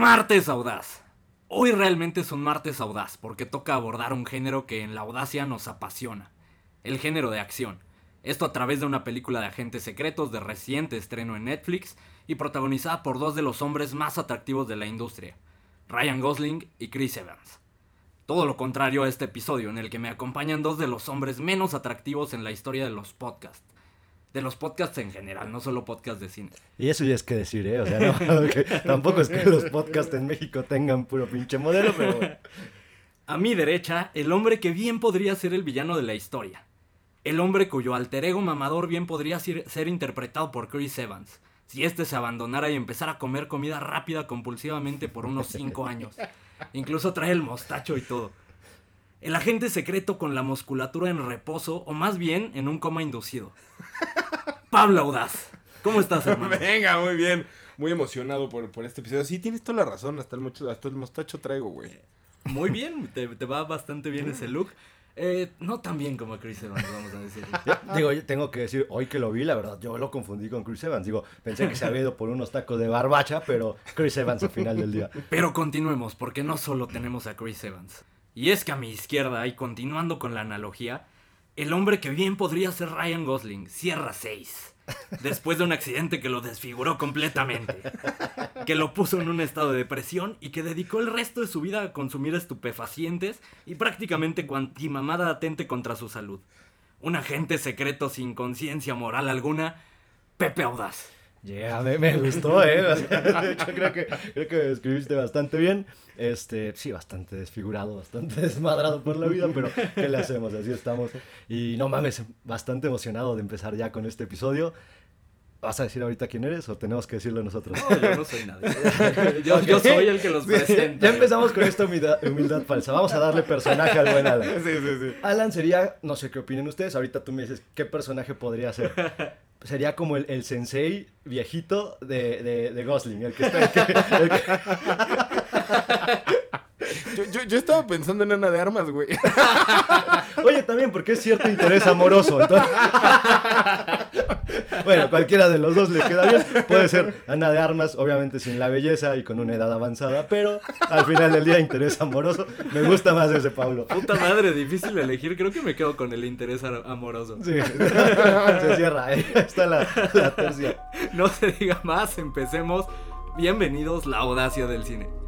Martes Audaz. Hoy realmente es un martes audaz porque toca abordar un género que en la audacia nos apasiona, el género de acción. Esto a través de una película de agentes secretos de reciente estreno en Netflix y protagonizada por dos de los hombres más atractivos de la industria, Ryan Gosling y Chris Evans. Todo lo contrario a este episodio en el que me acompañan dos de los hombres menos atractivos en la historia de los podcasts de los podcasts en general, no solo podcasts de cine. Y eso ya es que decir, ¿eh? O sea, no, tampoco es que los podcasts en México tengan puro pinche modelo, pero... A mi derecha, el hombre que bien podría ser el villano de la historia. El hombre cuyo alter ego mamador bien podría ser, ser interpretado por Chris Evans, si éste se abandonara y empezara a comer comida rápida compulsivamente por unos 5 años. Incluso trae el mostacho y todo. El agente secreto con la musculatura en reposo, o más bien en un coma inducido. Pablo Audaz. ¿Cómo estás, hermano? Venga, muy bien. Muy emocionado por, por este episodio. Sí, tienes toda la razón. Hasta el, mocho- hasta el mostacho traigo, güey. Muy bien, te, te va bastante bien ese look. Eh, no tan bien como Chris Evans, vamos a decir. Digo, yo tengo que decir, hoy que lo vi, la verdad, yo lo confundí con Chris Evans. Digo, pensé que se había ido por unos tacos de barbacha, pero Chris Evans al final del día. Pero continuemos, porque no solo tenemos a Chris Evans. Y es que a mi izquierda, y continuando con la analogía, el hombre que bien podría ser Ryan Gosling, Sierra 6. Después de un accidente que lo desfiguró completamente. Que lo puso en un estado de depresión y que dedicó el resto de su vida a consumir estupefacientes y prácticamente cuantimamada atente contra su salud. Un agente secreto sin conciencia moral alguna, Pepe Audaz. Ya, me, me gustó, ¿eh? De hecho, creo que, creo que me describiste bastante bien. Este, sí, bastante desfigurado, bastante desmadrado por la vida, pero ¿qué le hacemos? Así estamos. Y no mames, bastante emocionado de empezar ya con este episodio. ¿Vas a decir ahorita quién eres o tenemos que decirlo nosotros? No, yo no soy nadie. Yo, yo soy el que los presenta. Ya empezamos con esta humildad, humildad falsa. Vamos a darle personaje al buen Alan. Sí, sí, sí. Alan sería, no sé qué opinen ustedes, ahorita tú me dices qué personaje podría ser. Sería como el, el sensei viejito de, de, de Gosling, el que está... el que- el que- Yo, yo, yo estaba pensando en Ana de Armas, güey. Oye, también porque es cierto interés amoroso. entonces- bueno, cualquiera de los dos le queda bien. Puede ser Ana de Armas, obviamente sin la belleza y con una edad avanzada, pero al final del día interés amoroso. Me gusta más ese Pablo. Puta madre, difícil elegir. Creo que me quedo con el interés amoroso. Sí, se cierra, ahí está la, la tercia. No se diga más, empecemos. Bienvenidos, la audacia del cine.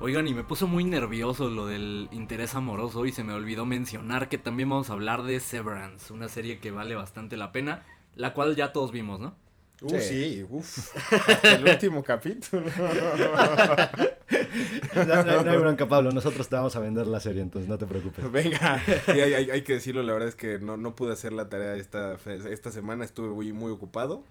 Oigan, y me puso muy nervioso lo del interés amoroso y se me olvidó mencionar que también vamos a hablar de Severance, una serie que vale bastante la pena, la cual ya todos vimos, ¿no? Uh, Sí. sí, uff. El último capítulo. No, no- no hay bronca, Pablo. Nosotros te vamos a vender la serie, entonces no te preocupes. Venga, sí, hay, hay- hay que decirlo, la verdad es que no, no pude hacer la tarea esta, esta semana, estuve muy, muy ocupado,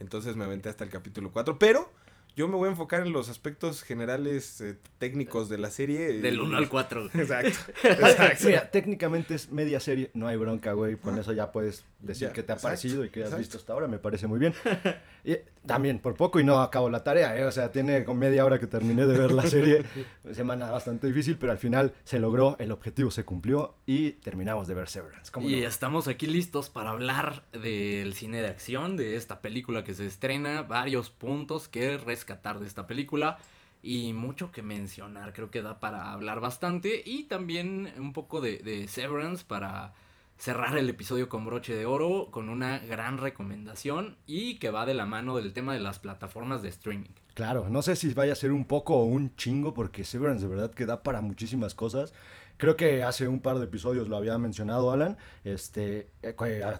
entonces me aventé hasta el capítulo 4, pero yo me voy a enfocar en los aspectos generales eh, técnicos de la serie. Del y- 1 al 4. Exacto, exacto. Mira, técnicamente es media serie, no hay bronca, güey. Con eso ya puedes decir Ya, qué te ha exacto, parecido y qué has exacto. visto hasta ahora, me parece muy bien. Y también, por poco y no acabo la tarea, ¿eh? O sea, tiene con media hora que terminé de ver la serie. Semana bastante difícil, pero al final se logró, el objetivo se cumplió y terminamos de ver Severance. ¿Cómo Y no? estamos aquí listos para hablar del cine de acción, de esta película que se estrena, varios puntos que rescatar de esta película y mucho que mencionar, creo que da para hablar bastante y también un poco de, de Severance para cerrar el episodio con broche de oro con una gran recomendación y que va de la mano del tema de las plataformas de streaming. Claro, no sé si vaya a ser un poco o un chingo, porque Severance de verdad que da para muchísimas cosas. Creo que hace un par de episodios lo había mencionado Alan, este, eh,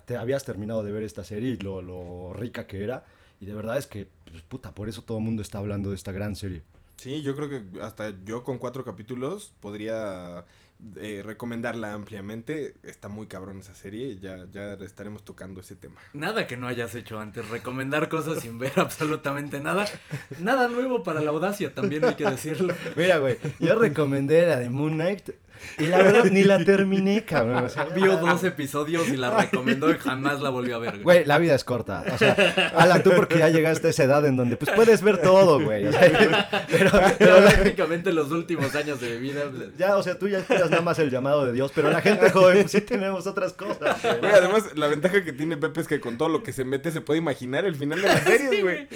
te habías terminado de ver esta serie y lo, lo rica que era. Y de verdad es que, pues, puta, por eso todo el mundo está hablando de esta gran serie. Sí, yo creo que hasta yo con cuatro capítulos podría eh, recomendarla ampliamente. Está muy cabrón esa serie. Ya, ya estaremos tocando ese tema. Nada que no hayas hecho antes. Recomendar cosas sin ver absolutamente nada. Nada nuevo para la audacia, también hay que decirlo. Mira, güey, yo recomendé la de Moon Knight. Y la verdad, ni la terminé, cabrón. O sea, Vio dos episodios y la recomendó y jamás la volvió a ver. güey. Güey, la vida es corta. O sea, Alan, tú porque ya llegaste a esa edad en donde pues puedes ver todo, güey. O sea, pero, pero la- Prácticamente los últimos años de mi vida. ya, o sea, tú ya esperas nada más el llamado de Dios, pero la gente joven pues, sí tenemos otras cosas. güey. Güey, además, la ventaja que tiene Pepe es que con todo lo que se mete se puede imaginar el final de la serie, güey.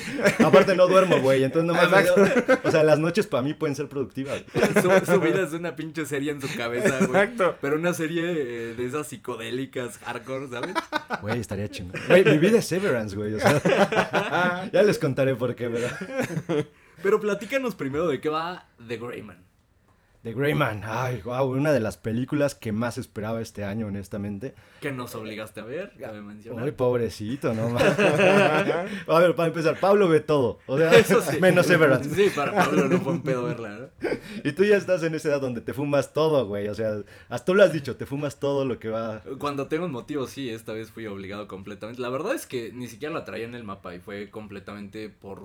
Aparte no duermo, güey, entonces nomás Exacto. o sea, las noches para mí pueden ser productivas. Su, su vida es una pinche serie en su cabeza, güey. Exacto. Pero una serie eh, de esas psicodélicas, hardcore, ¿sabes? Güey, estaría chingón. Güey, mi vida es Severance, güey, o sea, ya les contaré por qué, pero Pero platícanos primero de qué va The Greyman. The Greyman, ay, wow, una de las películas que más esperaba este año, honestamente. Que nos obligaste a ver, cabe mencionar. Ay, pobrecito, no. A ver, para empezar, Pablo ve todo, o sea, Eso sí. menos Severance. Sí, para Pablo no fue un pedo verla, ¿no? Y tú ya estás en esa edad donde te fumas todo, güey, o sea, hasta tú lo has dicho, te fumas todo lo que va. Cuando tengo un motivo, sí, esta vez fui obligado completamente. La verdad es que ni siquiera la traía en el mapa y fue completamente por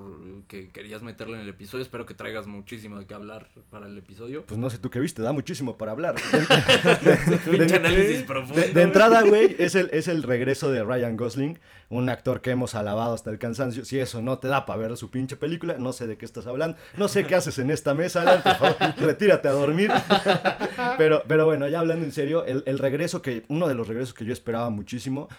que querías meterla en el episodio. Espero que traigas muchísimo de qué hablar para el episodio. Pues no sé tú qué viste, da muchísimo para hablar. Pinche análisis profundo. De, de entrada, güey, es el, es el regreso de Ryan Gosling, un actor que hemos alabado hasta el cansancio. Si eso no te da para ver su pinche película, no sé de qué estás hablando. No sé qué haces en esta mesa, Alan, por favor, retírate a dormir. Pero, pero bueno, ya hablando en serio, el, el regreso que, uno de los regresos que yo esperaba muchísimo.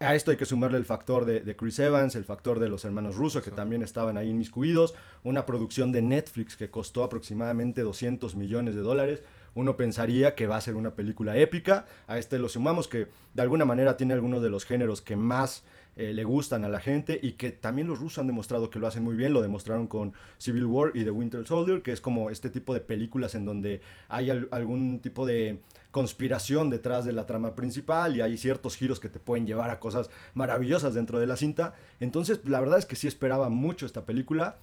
A esto hay que sumarle el factor de, de Chris Evans, el factor de los hermanos Russo, que también estaban ahí inmiscuidos, una producción de Netflix que costó aproximadamente 200 millones de dólares. Uno pensaría que va a ser una película épica. A este lo sumamos que de alguna manera tiene algunos de los géneros que más eh, le gustan a la gente y que también los rusos han demostrado que lo hacen muy bien. Lo demostraron con Civil War y The Winter Soldier, que es como este tipo de películas en donde hay al- algún tipo de conspiración detrás de la trama principal y hay ciertos giros que te pueden llevar a cosas maravillosas dentro de la cinta. Entonces, la verdad es que sí esperaba mucho esta película.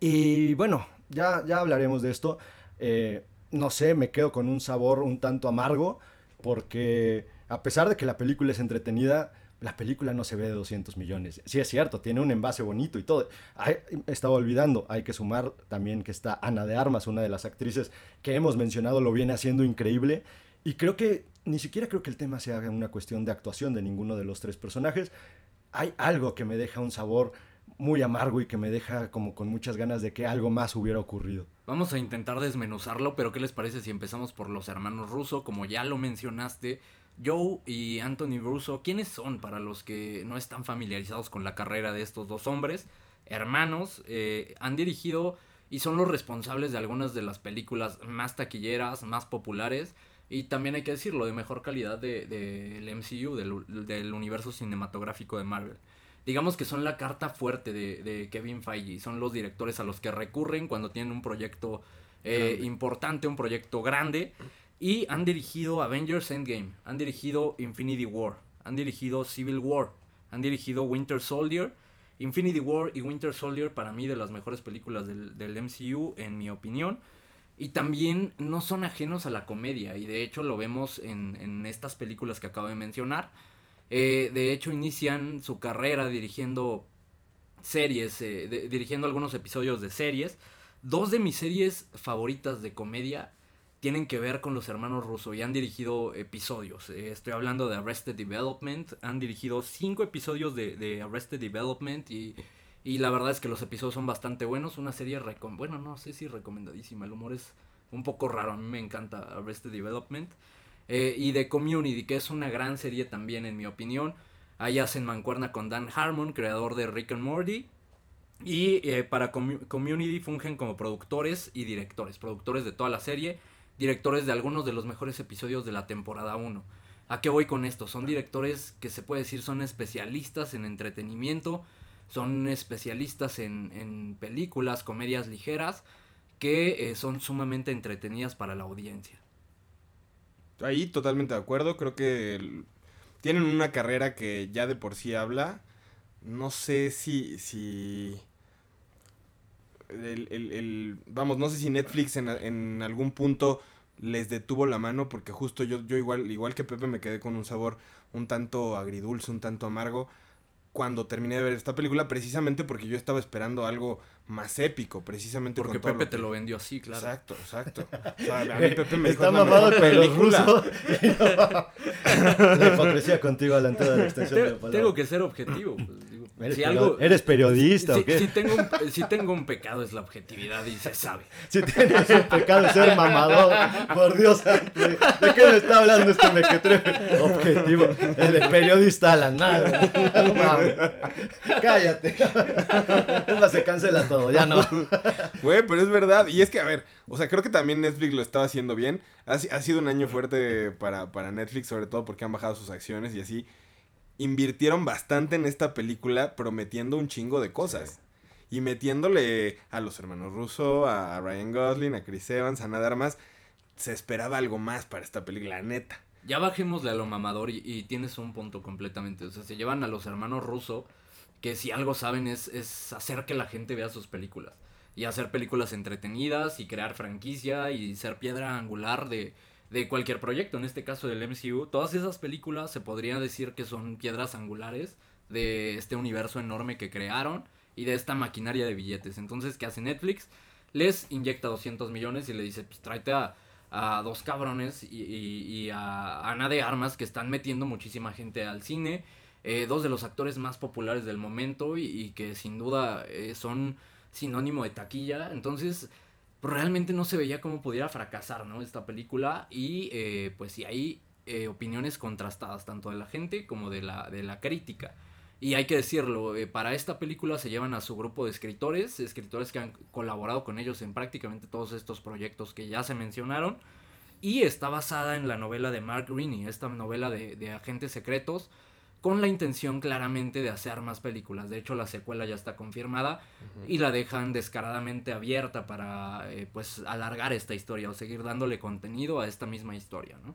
Y bueno, ya, ya hablaremos de esto. Eh, no sé, me quedo con un sabor un tanto amargo porque a pesar de que la película es entretenida, la película no se ve de 200 millones. Sí es cierto, tiene un envase bonito y todo. Ay, estaba olvidando, hay que sumar también que está Ana de Armas, una de las actrices que hemos mencionado, lo viene haciendo increíble. Y creo que ni siquiera creo que el tema sea una cuestión de actuación de ninguno de los tres personajes. Hay algo que me deja un sabor muy amargo y que me deja como con muchas ganas de que algo más hubiera ocurrido. Vamos a intentar desmenuzarlo, pero ¿qué les parece si empezamos por los hermanos Russo? Como ya lo mencionaste, Joe y Anthony Russo, ¿quiénes son para los que no están familiarizados con la carrera de estos dos hombres? Hermanos, eh, han dirigido y son los responsables de algunas de las películas más taquilleras, más populares y también hay que decirlo, de mejor calidad del de, MCU, del, del universo cinematográfico de Marvel digamos que son la carta fuerte de, de, Kevin Feige. Son los directores a los que recurren cuando tienen un proyecto eh, importante, un proyecto grande. Y han dirigido Avengers Endgame, han dirigido Infinity War, han dirigido Civil War, han dirigido Winter Soldier. Infinity War y Winter Soldier para mí de las mejores películas del, del MCU en mi opinión. Y también no son ajenos a la comedia y de hecho lo vemos en, en estas películas que acabo de mencionar. Eh, de hecho, inician su carrera dirigiendo series, eh, dirigiendo algunos episodios de series. Dos de mis series favoritas de comedia tienen que ver con los hermanos Russo y han dirigido episodios. Eh, estoy hablando de Arrested Development. Han dirigido cinco episodios de, de Arrested Development y, y, la verdad es que los episodios son bastante buenos. Una serie, bueno, no sé si recomendadísima. El humor es un poco raro. A mí me encanta Arrested Development. Eh, y de Community, que es una gran serie también en mi opinión. Ahí hacen mancuerna con Dan Harmon, creador de Rick and Morty. Y eh, para Com Community fungen como productores y directores. Productores de toda la serie, directores de algunos de los mejores episodios de la temporada 1. ¿A qué voy con esto? Son directores que se puede decir son especialistas en entretenimiento, son especialistas en, en películas, comedias ligeras, que eh, son sumamente entretenidas para la audiencia. Ahí totalmente de acuerdo, creo que tienen una carrera que ya de por sí habla. No sé si. si el, el, el, vamos, no sé si Netflix en, en, algún punto les detuvo la mano porque justo yo, yo igual, igual que Pepe me quedé con un sabor un tanto agridulce, un tanto amargo cuando terminé de ver esta película, precisamente porque yo estaba esperando algo más épico, precisamente porque Pepe te lo vendió así, claro. Exacto, exacto. O sea, a mí Pepe me dijo, Está mamado con los rusos. la hipocresía contigo a la entrada de la extensión de la palabra. Tengo que ser objetivo. Pues, ¿Eres, si algo, ¿Eres periodista si, o qué? Si tengo, un, si tengo un pecado es la objetividad y se sabe. Si tienes un pecado es ser mamador, por Dios, ¿de, ¿de qué me está hablando este mequetrefe? Objetivo, el de periodista a la nada. No, Cállate. Es más, se cancela todo, ya no. Güey, pero es verdad. Y es que, a ver, o sea, creo que también Netflix lo estaba haciendo bien. Ha, ha sido un año fuerte para, para Netflix, sobre todo porque han bajado sus acciones y así invirtieron bastante en esta película prometiendo un chingo de cosas. Y metiéndole a los hermanos Russo, a Ryan Gosling, a Chris Evans, a nada más. Se esperaba algo más para esta película, neta. Ya bajémosle a lo mamador y, tienes un punto completamente. O sea, se llevan a los hermanos Russo, que si algo saben es, es hacer que la gente vea sus películas. Y hacer películas entretenidas y crear franquicia y ser piedra angular de, de cualquier proyecto, en este caso del MCU, todas esas películas se podría decir que son piedras angulares de este universo enorme que crearon y de esta maquinaria de billetes. Entonces, ¿qué hace Netflix? Les inyecta 200 millones y le dice, pues tráete a, dos cabrones y, a Ana de Armas que están metiendo muchísima gente al cine. Eh, dos de los actores más populares del momento y, que sin duda eh, son sinónimo de taquilla. Entonces, realmente no se veía cómo pudiera fracasar, ¿no? Esta película y eh, pues sí hay eh, opiniones contrastadas tanto de la gente como de la, de la crítica. Y hay que decirlo, eh, para esta película se llevan a su grupo de escritores, escritores que han colaborado con ellos en prácticamente todos estos proyectos que ya se mencionaron. Y está basada en la novela de Mark Greene, esta novela de, de agentes secretos con la intención claramente de hacer más películas. De hecho, la secuela ya está confirmada y la dejan descaradamente abierta para eh, pues alargar esta historia o seguir dándole contenido a esta misma historia, ¿no?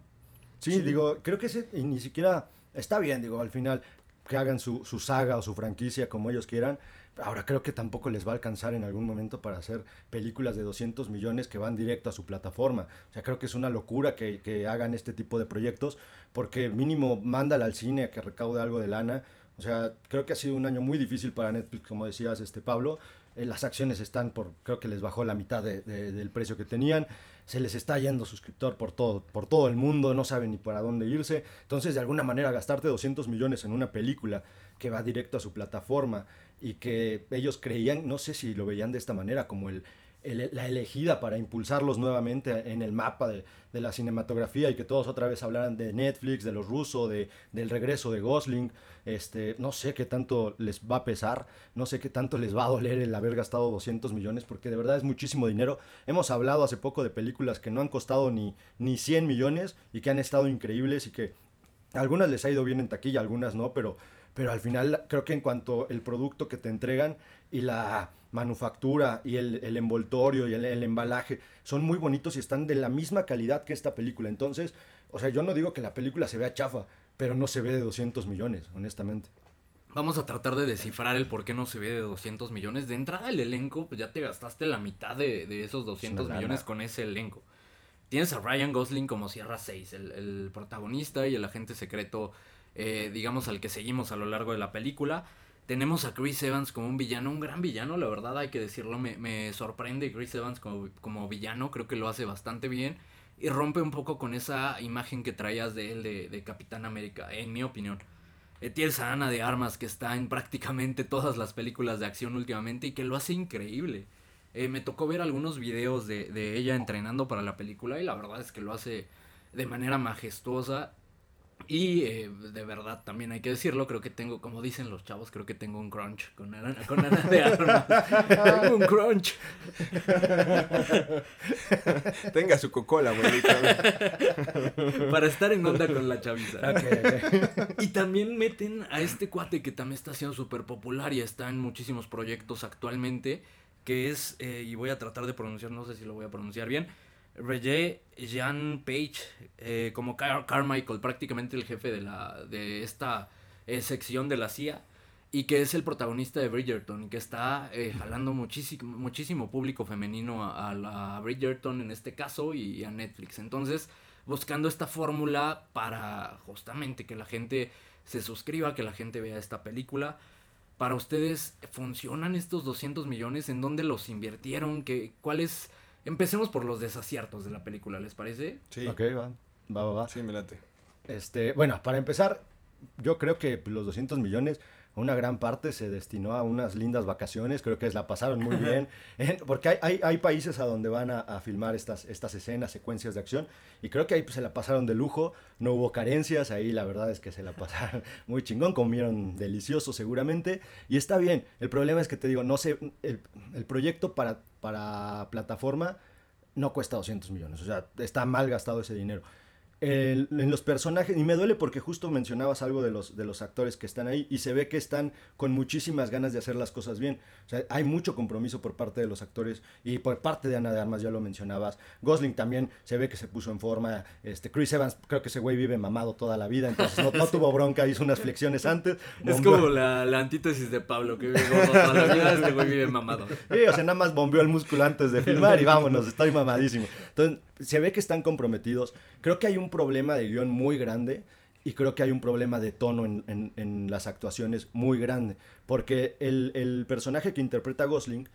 Sí, digo, creo que ese, y ni siquiera está bien, digo, al final que hagan su, su saga o su franquicia como ellos quieran, Ahora creo que tampoco les va a alcanzar en algún momento para hacer películas de 200 millones que van directo a su plataforma. O sea, creo que es una locura que, que hagan este tipo de proyectos porque mínimo mándala al cine a que recaude algo de lana. O sea, creo que ha sido un año muy difícil para Netflix, como decías, este Pablo. Eh, las acciones están por, creo que les bajó la mitad de, del precio que tenían. Se les está yendo suscriptor por todo, por todo el mundo, no saben ni para dónde irse. Entonces, de alguna manera, gastarte 200 millones en una película que va directo a su plataforma y que ellos creían, no sé si lo veían de esta manera, como el, la elegida para impulsarlos nuevamente en el mapa de, la cinematografía y que todos otra vez hablaran de Netflix, de los rusos, de, del regreso de Gosling. Este, no sé qué tanto les va a pesar, no sé qué tanto les va a doler el haber gastado 200 millones, porque de verdad es muchísimo dinero. Hemos hablado hace poco de películas que no han costado ni, ni 100 millones y que han estado increíbles y que algunas les ha ido bien en taquilla, algunas no, pero pero al final creo que en cuanto el producto que te entregan y la manufactura y el, envoltorio y el, embalaje son muy bonitos y están de la misma calidad que esta película. Entonces, o sea, yo no digo que la película se vea chafa, pero no se ve de 200 millones, honestamente. Vamos a tratar de descifrar el por qué no se ve de 200 millones. De entrada, el elenco, pues ya te gastaste la mitad de, esos 200 millones con ese elenco. Tienes a Ryan Gosling como Sierra 6, el, el protagonista y el agente secreto eh, digamos, al que seguimos a lo largo de la película. Tenemos a Chris Evans como un villano, un gran villano, la verdad hay que decirlo, me, me sorprende Chris Evans como, como, villano, creo que lo hace bastante bien y rompe un poco con esa imagen que traías de él de, Capitán América, en mi opinión. Etiel Sana de Armas, que está en prácticamente todas las películas de acción últimamente y que lo hace increíble. Eh, me tocó ver algunos videos de, de ella entrenando para la película y la verdad es que lo hace de manera majestuosa y eh, de verdad, también hay que decirlo, creo que tengo, como dicen los chavos, creo que tengo un crunch con Ana, con de Armas. tengo un crunch. Tenga su cocola, Para estar en onda con la chaviza. Y también meten a este cuate que también está siendo súper popular y está en muchísimos proyectos actualmente, que es, eh, y voy a tratar de pronunciar, no sé si lo voy a pronunciar bien, Regé Jean Page eh, como Carmichael, prácticamente el jefe de, la, de esta eh, sección de la CIA. y que es el protagonista de Bridgerton y que está eh, jalando muchísimo, muchísimo público femenino a, a, Bridgerton en este caso y a Netflix. Entonces, buscando esta fórmula para justamente que la gente se suscriba, que la gente vea esta película. Para ustedes, ¿funcionan estos 200 millones? ¿En dónde los invirtieron? ¿Qué, ¿Cuáles? Empecemos por los desaciertos de la película, ¿les parece? Sí. Ok, va. Va, va, va. Sí, me late. Este, bueno, para empezar, yo creo que los 200 millones una gran parte se destinó a unas lindas vacaciones, creo que la pasaron muy bien, porque hay, hay, hay, países a donde van a, filmar estas, estas escenas, secuencias de acción, y creo que ahí pues, se la pasaron de lujo, no hubo carencias, ahí la verdad es que se la pasaron muy chingón, comieron delicioso seguramente, y está bien, el problema es que te digo, no sé, el, el proyecto para, para plataforma no cuesta 200 millones, o sea, está mal gastado ese dinero en los personajes, y me duele porque justo mencionabas algo de los, de los actores que están ahí y se ve que están con muchísimas ganas de hacer las cosas bien. O sea, hay mucho compromiso por parte de los actores y por parte de Ana de Armas, ya lo mencionabas. Gosling también se ve que se puso en forma. Este, Chris Evans, creo que ese güey vive mamado toda la vida, entonces no, tuvo bronca, hizo unas flexiones antes. Es como la, antítesis de Pablo, que vive toda la vida, este güey vive mamado. Sí, o sea, nada más bombeó el músculo antes de filmar y vámonos, estoy mamadísimo. Entonces, se ve que están comprometidos. Creo que hay un problema de guion muy grande y creo que hay un problema de tono en, las actuaciones muy grande. Porque el, personaje que interpreta Gosling,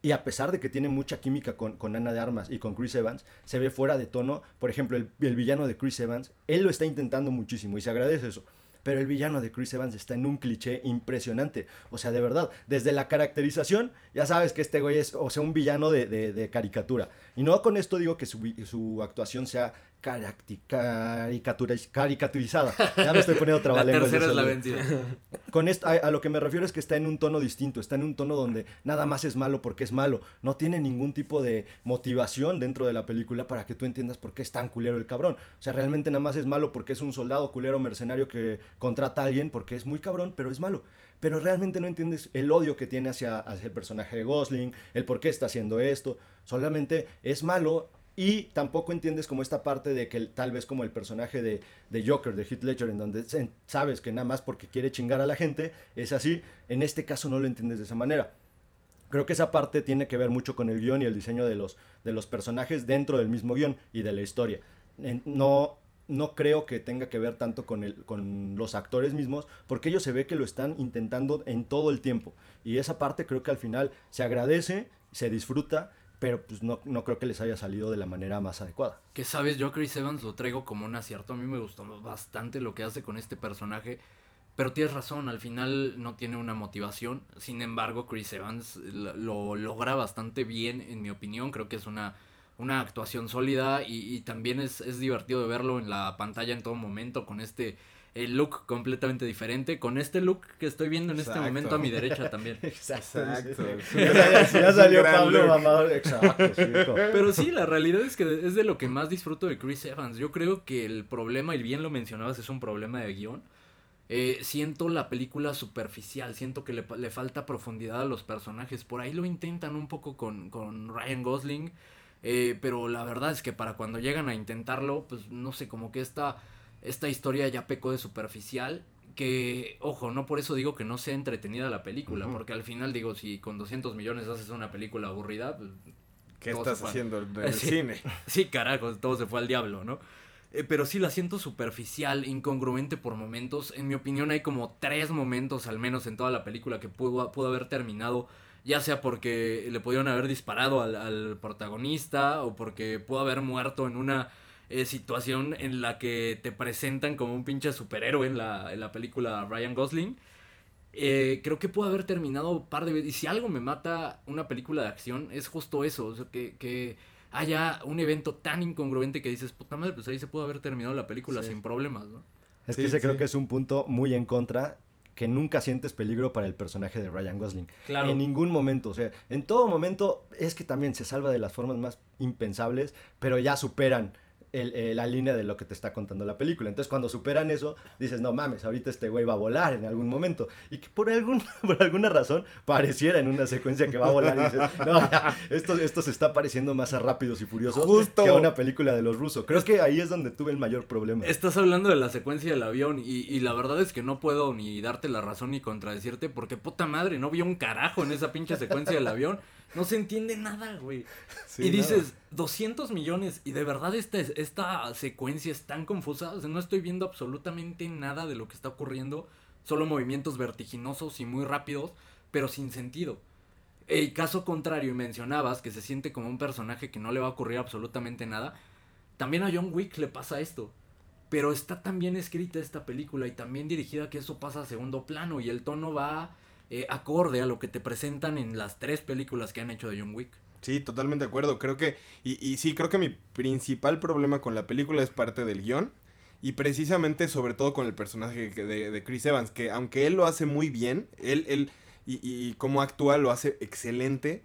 y a pesar de que tiene mucha química con, con, Ana de Armas y con Chris Evans, se ve fuera de tono. Por ejemplo, el, el villano de Chris Evans, él lo está intentando muchísimo y se agradece eso pero el villano de Chris Evans está en un cliché impresionante. O sea, de verdad, desde la caracterización, ya sabes que este güey es, o sea, un villano de, de, caricatura. Y no con esto digo que su, su actuación sea caricaturizada. Ya me estoy poniendo otra La tercera es la vencida. Con esto, a, lo que me refiero es que está en un tono distinto, está en un tono donde nada más es malo porque es malo. No tiene ningún tipo de motivación dentro de la película para que tú entiendas por qué es tan culero el cabrón. O sea, realmente nada más es malo porque es un soldado culero mercenario que contrata a alguien porque es muy cabrón, pero es malo. Pero realmente no entiendes el odio que tiene hacia, hacia el personaje de Gosling, el por qué está haciendo esto. Solamente es malo y tampoco entiendes como esta parte de que tal vez como el personaje de, de, Joker, de Heath Ledger, en donde sabes que nada más porque quiere chingar a la gente, es así. En este caso no lo entiendes de esa manera. Creo que esa parte tiene que ver mucho con el guion y el diseño de los, de los personajes dentro del mismo guion y de la historia. No, no creo que tenga que ver tanto con, el, con los actores mismos, porque ellos se ve que lo están intentando en todo el tiempo. Y esa parte creo que al final se agradece, se disfruta pero pues no, no creo que les haya salido de la manera más adecuada. Que sabes, yo Chris Evans lo traigo como un acierto, a mí me gustó bastante lo que hace con este personaje, pero tienes razón, al final no tiene una motivación, sin embargo Chris Evans lo logra bastante bien, en mi opinión, creo que es una, una actuación sólida y, y también es, es divertido de verlo en la pantalla en todo momento con este el look completamente diferente con este look que estoy viendo en este momento a mi derecha también. Exacto. ya, salió Pablo mamador. Exacto. Pero sí, la realidad es que es de lo que más disfruto de Chris Evans. Yo creo que el problema, y bien lo mencionabas, es un problema de guion. Eh, siento la película superficial, siento que le, le, falta profundidad a los personajes. Por ahí lo intentan un poco con, con Ryan Gosling. Eh, pero la verdad es que para cuando llegan a intentarlo, pues no sé, como que esta esta historia ya pecó de superficial. Que, ojo, no por eso digo que no sea entretenida la película, porque al final digo, si con 200 millones haces una película aburrida, pues, ¿qué estás haciendo en el cine? Sí, carajo, todo se fue al diablo, ¿no? Eh, pero sí la siento superficial, incongruente por momentos. En mi opinión hay como tres momentos al menos en toda la película que pudo, pudo haber terminado. Ya sea porque le pudieron haber disparado al, al protagonista o porque pudo haber muerto en una eh, situación en la que te presentan como un pinche superhéroe en la, en la película Ryan Gosling. Eh, creo que pudo haber terminado un par de veces. Y si algo me mata una película de acción, es justo eso. que, que haya un evento tan incongruente que dices, puta madre, pues ahí se pudo haber terminado la película sin problemas, ¿no? Es que ese creo que es un punto muy en contra que nunca sientes peligro para el personaje de Ryan Gosling. Claro. En ningún momento, o sea, en todo momento es que también se salva de las formas más impensables, pero ya superan el- eh, la línea de lo que te está contando la película. Entonces, cuando superan eso, dices, no mames, ahorita este güey va a volar en algún momento. Y que por, algún, por alguna razón pareciera en una secuencia que va a volar y dices, no, ya, esto, esto se está pareciendo más a Rápidos y Furiosos Justo. que a una película de los rusos. Creo que ahí es donde tuve el mayor problema. Estás hablando de la secuencia del avión y, y la verdad es que no puedo ni darte la razón ni contradecirte porque puta madre, no vi un carajo en esa pinche secuencia del avión. No se entiende nada, güey. Sí, y nada. dices, 200 millones y de verdad esta, esta secuencia es tan confusa. O sea, no estoy viendo absolutamente nada de lo que está ocurriendo. Solo movimientos vertiginosos y muy rápidos, pero sin sentido. El caso contrario, y mencionabas que se siente como un personaje que no le va a ocurrir absolutamente nada. También a John Wick le pasa esto. Pero está tan bien escrita esta película y también dirigida que eso pasa a segundo plano y el tono va eh, acorde a lo que te presentan en las tres películas que han hecho de John Wick. Sí, totalmente de acuerdo. Creo que, y, y sí, creo que mi principal problema con la película es parte del guion. Y precisamente, sobre todo con el personaje de, de Chris Evans, que aunque él lo hace muy bien, él, él y, y cómo actúa lo hace excelente,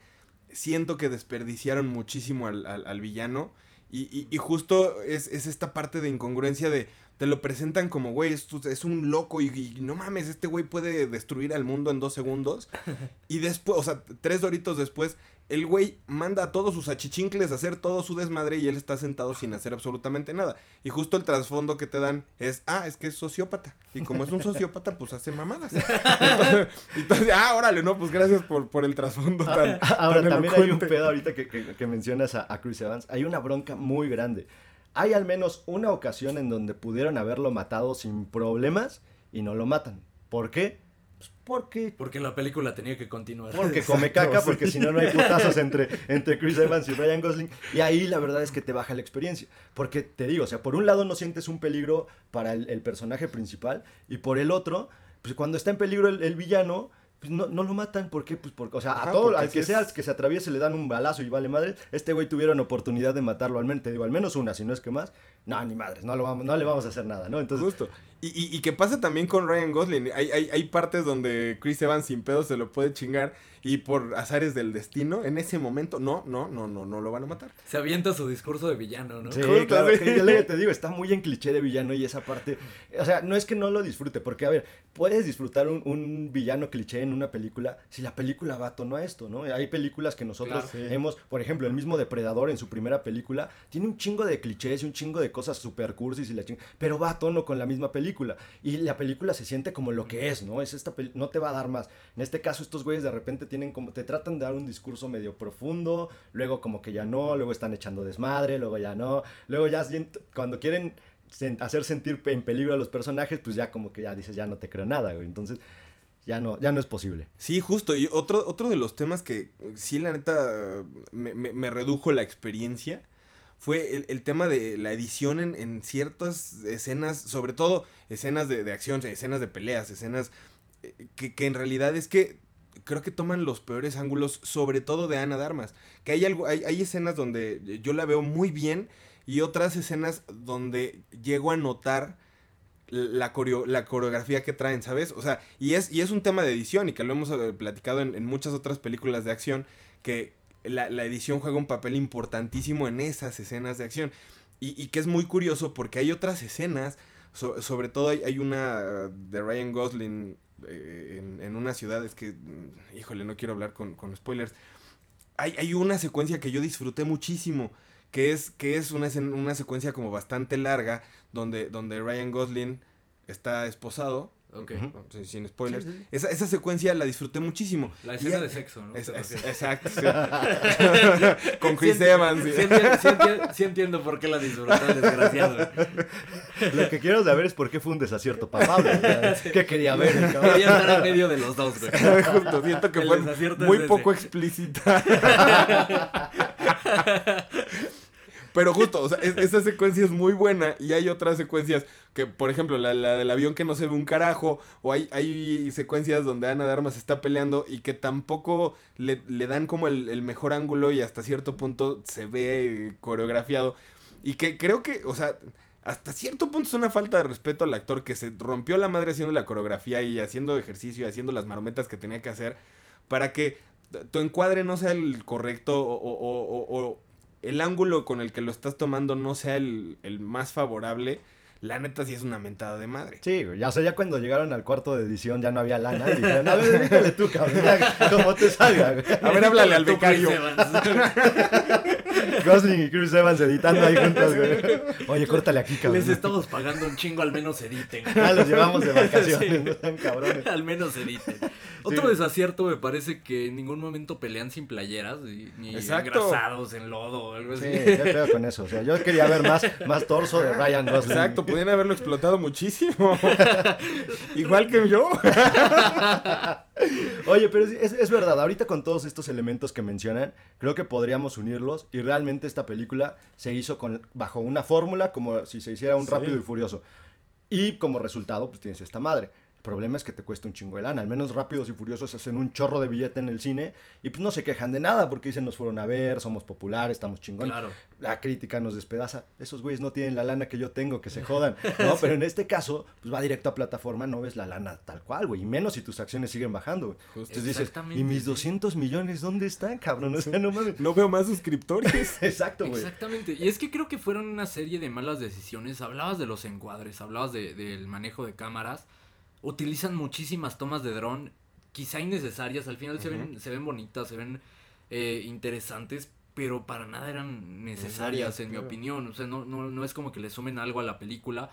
siento que desperdiciaron muchísimo al, al- al villano. Y, y- y justo es, es esta parte de incongruencia de, te lo presentan como, güey, es, es un loco y, y no mames, este güey puede destruir al mundo en dos segundos. Y después, o sea, tres doritos después, el güey manda a todos sus achichincles a hacer todo su desmadre y él está sentado sin hacer absolutamente nada. Y justo el trasfondo que te dan es, ah, es que es sociópata. Y como es un sociópata, pues hace mamadas. Entonces, entonces, ah, órale, no, pues gracias por, por el trasfondo tan, Ahora, tan también hay un pedo ahorita que, que- que mencionas a, a Chris Evans. Hay una bronca muy grande. Hay al menos una ocasión en donde pudieron haberlo matado sin problemas y no lo matan. ¿Por qué? Pues porque, Porque la película tenía que continuar. porque come caca, sí. porque si no, no hay putazos entre, entre Chris Evans y Ryan Gosling. Y ahí la verdad es que te baja la experiencia. Porque te digo, o sea, por un lado no sientes un peligro para el, el personaje principal y por el otro, pues cuando está en peligro el, el villano, pues no, no lo matan. ¿Por qué? Pues porque, o sea, a todo, al que es. sea que se atraviese le dan un balazo y vale madre. Este güey tuvieron oportunidad de matarlo al menos, te digo, al menos una, si no es que más. No, ni madres, no, lo vamos, no le vamos a hacer nada, ¿no? Entonces, Justo. Y, y, y que pasa también con Ryan Gosling. Hay, hay, hay partes donde Chris Evans sin pedo se lo puede chingar y por azares del destino, en ese momento, no, no, no, no, no lo van a matar. Se avienta su discurso de villano, ¿no? Sí, claro, que yo le- te digo, está muy en cliché de villano y esa parte, o sea, no es que no lo disfrute, porque a ver, puedes disfrutar un, un villano cliché en una película si la película va a tono a esto, ¿no? Hay películas que nosotros Claro. Sí. hemos, por ejemplo, el mismo Depredador en su primera película, tiene un chingo de clichés y un chingo de cosas super cursis y la ching- pero va a tono con la misma película y la película se siente como lo que es, ¿no? Es esta peli- no te va a dar más. En este caso estos güeyes de repente tienen como te tratan de dar un discurso medio profundo, luego como que ya no, luego están echando desmadre, luego ya no, luego ya cuando quieren hacer sentir en peligro a los personajes, pues ya como que ya dices, ya no te creo nada, güey. Entonces, ya no, ya no es posible. Sí, justo. Y otro, otro de los temas que sí, la neta, me, redujo la experiencia fue el, tema de la edición en, ciertas escenas, sobre todo escenas de, de acción, escenas de peleas, escenas eh, que, que en realidad es que creo que toman los peores ángulos, sobre todo de Ana Darmas. Que hay, algo, hay escenas donde yo la veo muy bien y otras escenas donde llego a notar la, coreo- la coreografía que traen, ¿sabes? O sea, y es, y es un tema de edición y que lo hemos eh, platicado en, en muchas otras películas de acción, que la, la edición juega un papel importantísimo en esas escenas de acción. Y, y que es muy curioso porque hay otras escenas, so- sobre todo hay, hay una de Ryan Gosling eh, en, en una ciudad, es que, mm, híjole, no quiero hablar con, con spoilers. Hay, hay una secuencia que yo disfruté muchísimo, que es, que es una, una secuencia como bastante larga, donde, donde Ryan Gosling está esposado, Ok. Ujú. no sé, sin spoilers. Sí, sí, sí. Esa, esa secuencia la disfruté muchísimo. La escena ya- de sexo, ¿no? Es- es- exacto, sí. Con Chris Sí, Evans. sí. Sí, entiendo, sí entiendo- sí entiendo por qué la disfrutó el desgraciado. Lo que quiero saber es por qué fue un desacierto para Pablo. ¿Qué quería ver? Quería estar en medio de los dos, güey. Justo, siento que El fue muy ese. poco explícita. Pero justo, o sea, es- esa secuencia es muy buena y hay otras secuencias que, por ejemplo, la, la del avión que no se ve un carajo, o hay, hay secuencias donde Ana de Armas está peleando y que tampoco le, le dan como el, el mejor ángulo y hasta cierto punto se ve coreografiado. Y que creo que, o sea, hasta cierto punto es una falta de respeto al actor que se rompió la madre haciendo la coreografía y haciendo ejercicio y haciendo las marometas que tenía que hacer para que tu encuadre no sea el correcto o, o- o- o- el ángulo con el que lo estás tomando no sea el, el más favorable, la neta sí es una mentada de madre. Sí, güey, ya, o sea, ya cuando llegaron al cuarto de edición ya no había lana y dijeron, a ver, dedícale tú, cabrón, como te salga, güey. A ver, háblale al becario. Evans. Gosling y Chris Evans editando ahí juntos, güey. Oye, córtale aquí, cabrón. Les estamos pagando un chingo, al menos editen. Ah, los llevamos de vacaciones, Sí. no están cabrones. Al menos editen. Otro desacierto me parece que en ningún momento pelean sin playeras y- ni Exacto. engrasados en lodo o algo Sí, así. qué pedo con eso. O sea, yo quería ver más, más torso de Ryan Gosling. Exacto, podían haberlo explotado muchísimo. Igual que yo. Oye, pero es, es- verdad, ahorita con todos estos elementos que mencionan, creo que podríamos unirlos y realmente esta película se hizo con, bajo una fórmula como si se hiciera un Sí. rápido y furioso. Y como resultado, pues tienes esta madre. Problema es que te cuesta un chingo de lana. Al menos Rápidos y Furiosos hacen un chorro de billete en el cine y pues no se quejan de nada porque dicen nos fueron a ver, somos populares, estamos chingones. Claro. La crítica nos despedaza. Esos güeyes no tienen la lana que yo tengo, que se jodan. No, pero en este caso, pues va directo a plataforma, no ves la lana tal cual, güey. Y menos si tus acciones siguen bajando, güey. Justo. Entonces dices, ¿y mis sí. 200 millones dónde están, cabrón? O sea, no mames. No veo más suscriptores. Exacto, güey. Exactamente. Y es que creo que fueron una serie de malas decisiones. Hablabas de los encuadres, hablabas de- del manejo de cámaras. Utilizan muchísimas tomas de dron, quizá innecesarias. Al final se, ven, se ven bonitas, se ven eh, interesantes, pero para nada eran necesarias, en mi opinión. O sea, no, no, no es como que le sumen algo a la película.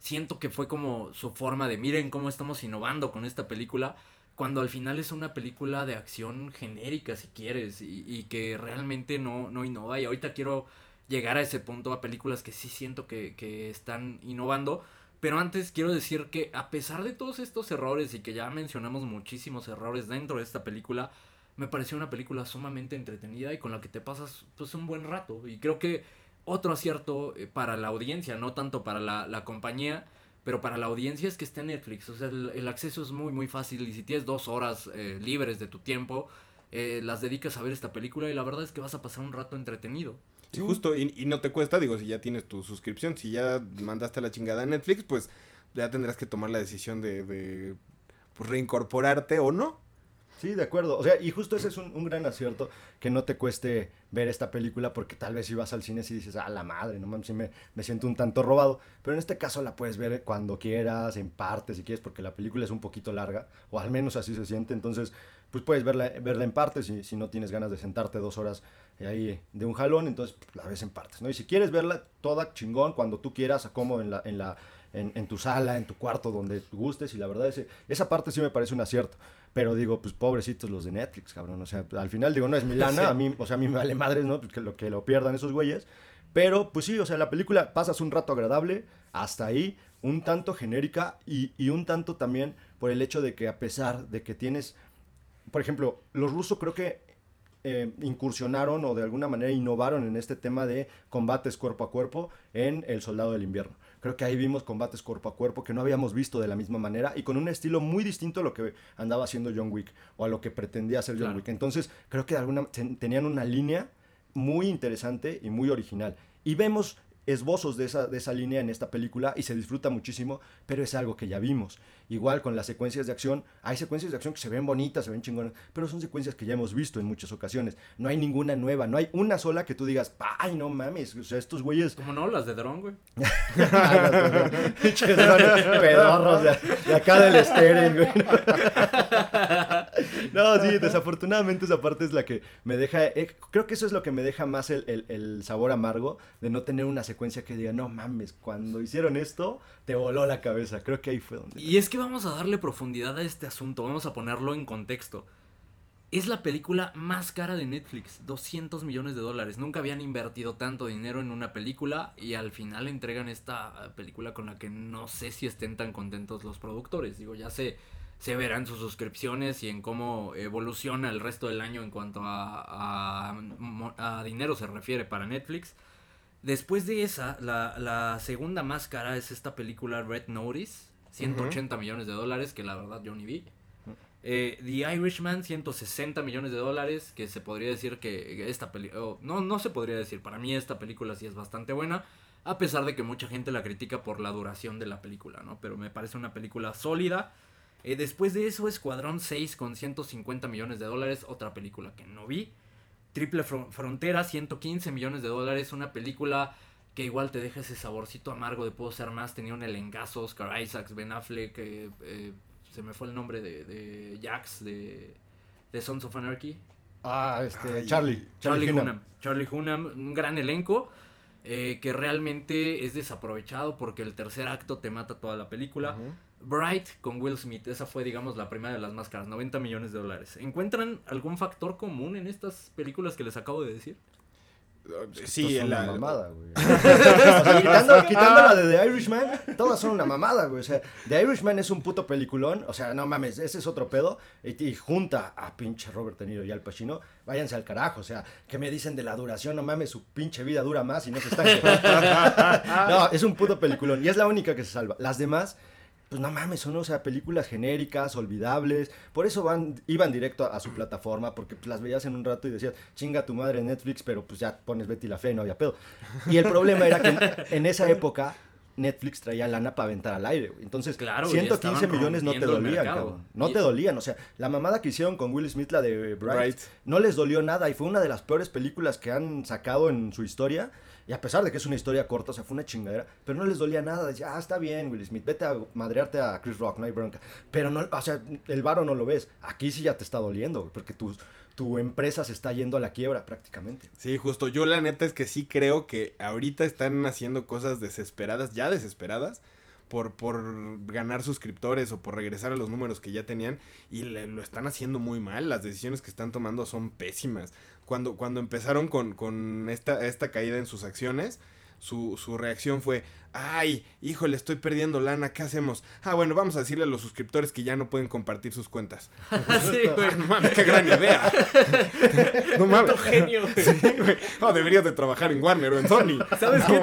Siento que fue como su forma de miren cómo estamos innovando con esta película. Cuando al final es una película de acción genérica, si quieres, y, y que realmente no, no innova. Y ahorita quiero llegar a ese punto a películas que sí siento que, que están innovando. Pero antes quiero decir que a pesar de todos estos errores y que ya mencionamos muchísimos errores dentro de esta película, me pareció una película sumamente entretenida y con la que te pasas pues un buen rato. Y creo que otro acierto eh, para la audiencia, no tanto para la, la compañía, pero para la audiencia es que esté en Netflix. O sea, el, el acceso es muy, muy fácil y si tienes dos horas eh, libres de tu tiempo, eh, las dedicas a ver esta película y la verdad es que vas a pasar un rato entretenido. Sí, justo, y, y no te cuesta, digo, si ya tienes tu suscripción, si ya mandaste la chingada a Netflix, pues ya tendrás que tomar la decisión de, de pues, reincorporarte o no. Sí, de acuerdo. O sea, y justo ese es un, un gran acierto, que no te cueste ver esta película, porque tal vez si vas al cine y dices, ah, la madre, no mames, sí me, me siento un tanto robado. Pero en este caso la puedes ver cuando quieras, en parte, si quieres, porque la película es un poquito larga, o al menos así se siente. Entonces, pues puedes verla, verla en partes, si, si no tienes ganas de sentarte dos horas ahí de un jalón, entonces pues, la ves en partes, ¿no? Y si quieres verla toda chingón, cuando tú quieras, como en la... En la en, en tu sala, en tu cuarto, donde gustes, y la verdad es esa parte sí me parece un acierto. Pero digo, pues pobrecitos los de Netflix, cabrón. O sea, al final digo, no es mi lana, Sí. a mí, o sea, a mí me vale madres, ¿no? Pues que lo, que lo pierdan esos güeyes. Pero, pues sí, o sea, la película pasas un rato agradable, hasta ahí, un tanto genérica y, y un tanto también por el hecho de que a pesar de que tienes, por ejemplo, los rusos creo que eh, incursionaron o de alguna manera innovaron en este tema de combates cuerpo a cuerpo en El Soldado del Invierno. Creo que ahí vimos combates cuerpo a cuerpo que no habíamos visto de la misma manera y con un estilo muy distinto a lo que andaba haciendo John Wick o a lo que pretendía hacer John Claro. Wick. Entonces, creo que de alguna, ten- tenían una línea muy interesante y muy original. Y vemos esbozos de esa, de esa línea en esta película y se disfruta muchísimo, pero es algo que ya vimos. Igual con las secuencias de acción, hay secuencias de acción que se ven bonitas, se ven chingonas, pero son secuencias que ya hemos visto en muchas ocasiones. No hay ninguna nueva, no hay una sola que tú digas, ay, no mames, o sea, estos güeyes Como no, las de dron, güey. Pinches pedorros de, de acá del steering, güey. No, sí, desafortunadamente esa parte es la que me deja. eh, creo que eso es lo que me deja más el, el- sabor amargo de no tener una secuencia que diga, no mames, cuando hicieron esto, te voló la cabeza. Creo que ahí fue donde. Y es que vamos a darle profundidad a este asunto, vamos a ponerlo en contexto. Es la película más cara de Netflix, 200 millones de dólares. Nunca habían invertido tanto dinero en una película y al final entregan esta película con la que no sé si estén tan contentos los productores. Digo, ya se, se verá en sus suscripciones y en cómo evoluciona el resto del año en cuanto a, a, dinero se refiere para Netflix. Después de esa, la, la segunda más cara es esta película Red Notice, 180 millones de dólares, que la verdad yo ni vi. Eh, The Irishman, 160 millones de dólares, que se podría decir que esta película... no, no se podría decir, para mí esta película sí es bastante buena, a pesar de que mucha gente la critica por la duración de la película, ¿no? Pero me parece una película sólida. Eh, después de eso, Escuadrón 6 con 150 millones de dólares, otra película que no vi. Triple Frontera, 115 millones de dólares, una película que igual te deja ese saborcito amargo de puedo ser más, tenía un elengazo, Oscar Isaacs, Ben Affleck, eh, eh, se me fue el nombre de, de Jax, de, de Sons of Anarchy. Ah, este, Charlie. Charlie, Hunnam. Charlie Hunnam, un gran elenco. Eh, que realmente es desaprovechado porque el tercer acto te mata toda la película. Bright con Will Smith, esa fue digamos la primera de las máscaras, 90 millones de dólares. ¿Encuentran algún factor común en estas películas que les acabo de decir? Sí, en la mamada, güey. quitando, quitando, la de The Irishman, todas son una mamada, güey. O sea, The Irishman es un puto peliculón. O sea, no mames, ese es otro pedo. Y, junta a pinche Robert De Niro y Al Pacino, váyanse al carajo. O sea, que me dicen de la duración, no mames, su pinche vida dura más y no se están. no, es un puto peliculón. Y es la única que se salva. Las demás pues no mames, son, o sea, películas genéricas, olvidables. Por eso van, iban directo a, su plataforma, porque pues, las veías en un rato y decías, chinga tu madre Netflix, pero pues ya pones Betty la Fe y no había pedo. Y el problema era que en, esa época Netflix traía lana para aventar al aire, Entonces, claro, 115 millones no te dolían, cabrón. No te dolían. O sea, la mamada que hicieron con Will Smith, la de Bright, no les dolió nada y fue una de las peores películas que han sacado en su historia. Y a pesar de que es una historia corta, o sea, fue una chingadera, pero no les dolía nada. Decía, ah, está bien, Will Smith, vete a madrearte a Chris Rock, no hay bronca. Pero no, o sea, el varo no lo ves. Aquí sí ya te está doliendo, porque tu, tu empresa se está yendo a la quiebra prácticamente. Sí, justo. Yo la neta es que sí creo que ahorita están haciendo cosas desesperadas, ya desesperadas, por, por ganar suscriptores o por regresar a los números que ya tenían y lo están haciendo muy mal. Las decisiones que están tomando son pésimas cuando, cuando empezaron con, con esta, esta caída en sus acciones, su, su, reacción fue, ay, híjole, estoy perdiendo lana, ¿qué hacemos? Ah, bueno, vamos a decirle a los suscriptores que ya no pueden compartir sus cuentas. sí, güey. No mames, qué gran idea. no mames. genio, No, deberías de trabajar en Warner o en Sony. ¿Sabes qué?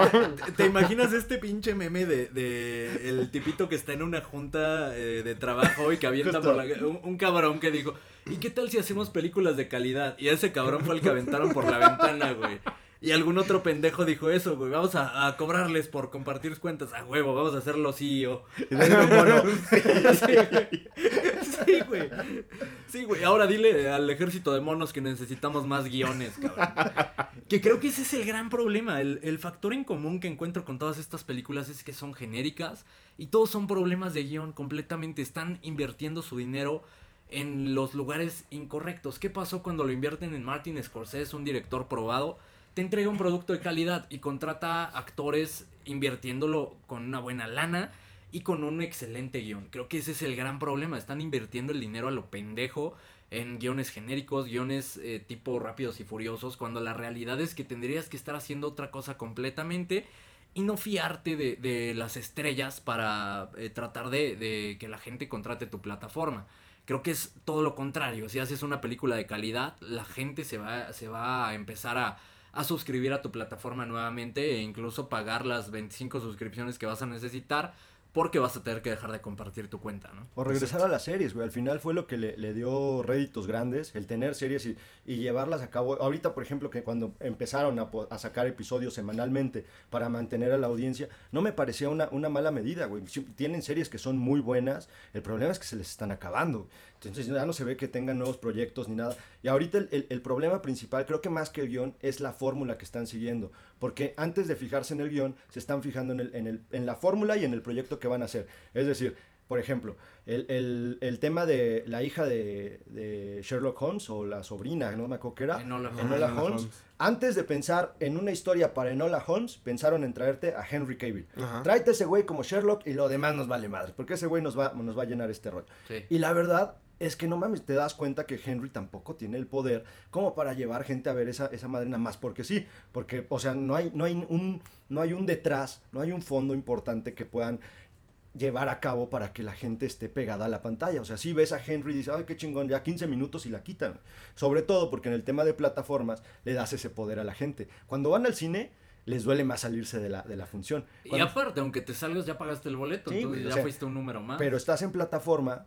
¿Te, imaginas este pinche meme de, de, el tipito que está en una junta eh, de trabajo y que avienta por la... Un, un cabrón que dijo, ¿y qué tal si hacemos películas de calidad? Y ese cabrón fue el que aventaron por la ventana, güey. Y algún otro pendejo dijo eso, güey. Vamos a, cobrarles por compartir cuentas. A huevo, vamos a hacerlo CEO. sí, güey. Sí, güey. Ahora dile al ejército de monos que necesitamos más guiones, cabrón. Que creo que ese es el gran problema. El, el factor en común que encuentro con todas estas películas es que son genéricas y todos son problemas de guion completamente. Están invirtiendo su dinero en los lugares incorrectos. ¿Qué pasó cuando lo invierten en Martin Scorsese, un director probado? Te entrega un producto de calidad y contrata actores invirtiéndolo con una buena lana y con un excelente guion. Creo que ese es el gran problema. Están invirtiendo el dinero a lo pendejo en guiones genéricos, guiones eh, tipo rápidos y furiosos, cuando la realidad es que tendrías que estar haciendo otra cosa completamente y no fiarte de, las estrellas para eh, tratar de, de que la gente contrate tu plataforma. Creo que es todo lo contrario. Si haces una película de calidad, la gente se va, se va a empezar a, a suscribir a tu plataforma nuevamente e incluso pagar las 25 suscripciones que vas a necesitar porque vas a tener que dejar de compartir tu cuenta, ¿no? O regresar a las series, güey. Al final fue lo que le, dio réditos grandes, el tener series y, llevarlas a cabo. Ahorita, por ejemplo, que cuando empezaron a, sacar episodios semanalmente para mantener a la audiencia, no me parecía una, una mala medida, güey. Tienen series que son muy buenas, el problema es que se les están acabando. Entonces ya no se ve que tengan nuevos proyectos ni nada. Y ahorita el, problema principal, creo que más que el guion, es la fórmula que están siguiendo. Porque antes de fijarse en el guion, se están fijando en, el, en, el, en la fórmula y en el proyecto que van a hacer. Es decir, por ejemplo, el, el, tema de la hija de, de, Sherlock Holmes o la sobrina, no me acuerdo qué era, Enola, Holmes. Antes de pensar en una historia para Enola Holmes, pensaron en traerte a Henry Cavill. Tráete ese güey como Sherlock y lo demás nos vale madre, porque ese güey nos va, nos va a llenar este rollo. Y la verdad, es que no mames, te das cuenta que Henry tampoco tiene el poder como para llevar gente a ver esa, esa madre nada más porque sí, porque, o sea, no hay, no, hay un, no hay un detrás, no hay un fondo importante que puedan llevar a cabo para que la gente esté pegada a la pantalla. O sea, si ves a Henry y dices, ay, qué chingón, ya 15 minutos y la quitan. Sobre todo porque en el tema de plataformas le das ese poder a la gente. Cuando van al cine, les duele más salirse de la, de la función. Y aparte, aunque te salgas, ya pagaste el boleto, entonces ya fuiste un número más. Pero estás en plataforma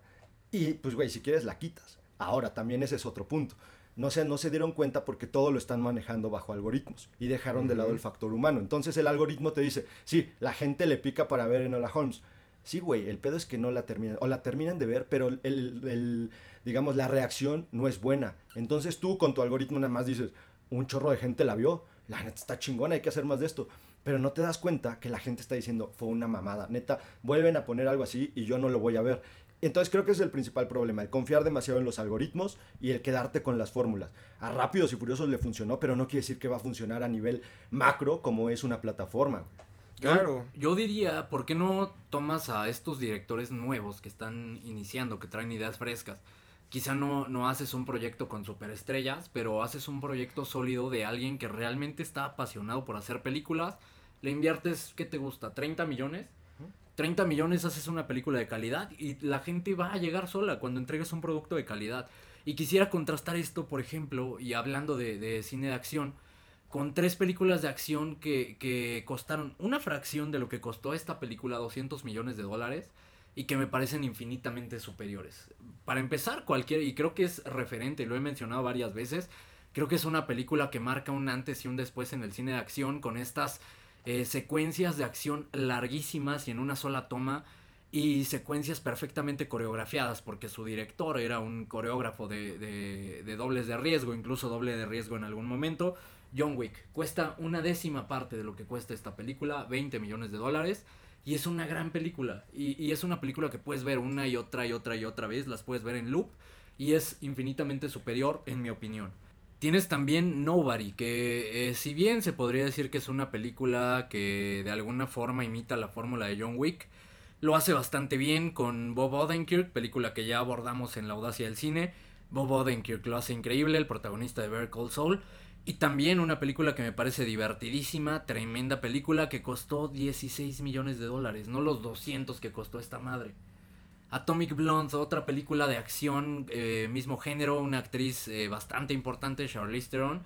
y pues, güey, si quieres la quitas. Ahora, también ese es otro punto. No se, no se dieron cuenta porque todo lo están manejando bajo algoritmos y dejaron de lado el factor humano. Entonces el algoritmo te dice, sí, la gente le pica para ver en Hola Holmes. Sí, güey, el pedo es que no la terminan, o la terminan de ver, pero el, digamos, la reacción no es buena. Entonces tú con tu algoritmo nada más dices, un chorro de gente la vio, la neta está chingona, hay que hacer más de esto. Pero no te das cuenta que la gente está diciendo, fue una mamada. Neta, vuelven a poner algo así y yo no lo voy a ver. Entonces creo que es el principal problema, el confiar demasiado en los algoritmos y el quedarte con las fórmulas. A Rápidos y Furiosos le funcionó, pero no quiere decir que va a funcionar a nivel macro como es una plataforma. Claro. Yo, diría, ¿por qué no tomas a estos directores nuevos que están iniciando, que traen ideas frescas? Quizá no, no haces un proyecto con superestrellas, pero haces un proyecto sólido de alguien que realmente está apasionado por hacer películas. Le inviertes, ¿qué te gusta? ¿30 millones? 30 millones haces una película de calidad y la gente va a llegar sola cuando entregues un producto de calidad. Y quisiera contrastar esto, por ejemplo, y hablando de, cine de acción, con tres películas de acción que, que, costaron una fracción de lo que costó esta película, 200 millones de dólares, y que me parecen infinitamente superiores. Para empezar, cualquier, y creo que es referente, lo he mencionado varias veces, creo que es una película que marca un antes y un después en el cine de acción con estas eh, secuencias de acción larguísimas y en una sola toma y secuencias perfectamente coreografiadas porque su director era un coreógrafo de, de, dobles de riesgo, incluso doble de riesgo en algún momento. John Wick cuesta una décima parte de lo que cuesta esta película, 20 millones de dólares. Y es una gran película. Y, y, es una película que puedes ver una y otra y otra y otra vez. Las puedes ver en loop. Y es infinitamente superior, en mi opinión. Tienes también Nobody, que eh, si bien se podría decir que es una película que de alguna forma imita la fórmula de John Wick, lo hace bastante bien con Bob Odenkirk, película que ya abordamos en La Audacia del Cine. Bob Odenkirk lo hace increíble, el protagonista de Better Call Saul. Y también una película que me parece divertidísima, tremenda película que costó 16 millones de dólares, no los 200 que costó esta madre. Atomic Blonde, otra película de acción, eh, mismo género, una actriz eh, bastante importante, Charlize Theron.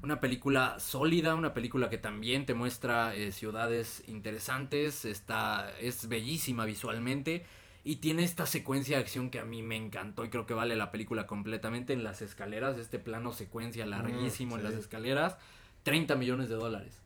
Una película sólida, una película que también te muestra eh, ciudades interesantes, está, es bellísima visualmente y tiene esta secuencia de acción que a mí me encantó y creo que vale la película completamente en las escaleras, este plano secuencia larguísimo en las escaleras, 30 millones de dólares.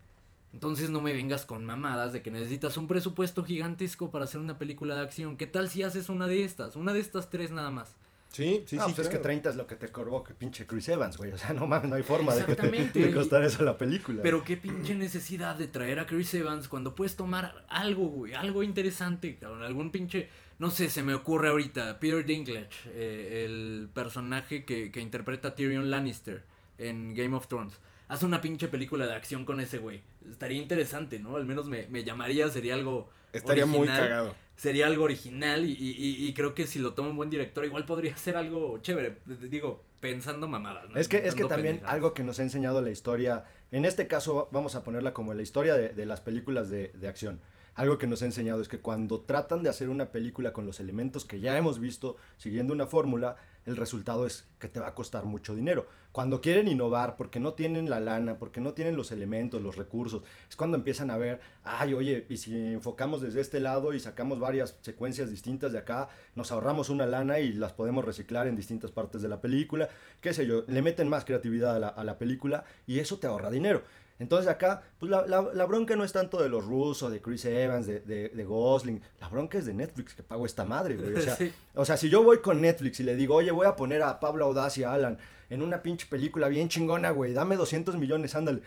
Entonces no me vengas con mamadas de que necesitas un presupuesto gigantesco para hacer una película de acción. ¿Qué tal si haces una de estas? Una de estas tres nada más. Sí, sí, sí. Pues es que 30 es lo que te cobró que pinche Chris Evans, güey. O sea, no mames, no hay forma de, que de costar eso la película. Pero qué pinche necesidad de traer a Chris Evans cuando puedes tomar algo, güey, algo interesante, cabrón. Algún pinche, no sé, se me ocurre ahorita, Peter Dinklage, eh, el personaje que, que interpreta a Tyrion Lannister en Game of Thrones haz una pinche película de acción con ese güey. Estaría interesante, ¿no? Al menos me, llamaría, sería algo. Estaría muy cagado. Sería algo original y, y, creo que si lo toma un buen director, igual podría ser algo chévere. Digo, pensando mamadas. ¿no? Es que, es que también algo que nos ha enseñado la historia, en este caso vamos a ponerla como la historia de, de las películas de, de acción algo que nos ha enseñado es que cuando tratan de hacer una película con los elementos que ya hemos visto, siguiendo una fórmula, el resultado es que te va a costar mucho dinero. Cuando quieren innovar, porque no tienen la lana, porque no tienen los elementos, los recursos, es cuando empiezan a ver, ay, oye, y si enfocamos desde este lado y sacamos varias secuencias distintas de acá, nos ahorramos una lana y las podemos reciclar en distintas partes de la película, qué sé yo, le meten más creatividad a la, a la película y eso te ahorra dinero. Entonces acá, pues la, la, bronca no es tanto de los rusos, de Chris Evans, de, de, Gosling. La bronca es de Netflix que pago esta madre, güey. O sea, o sea, si yo voy con Netflix y le digo, oye, voy a poner a Pablo Audaz y a Alan en una pinche película bien chingona, güey, dame 200 millones, ándale.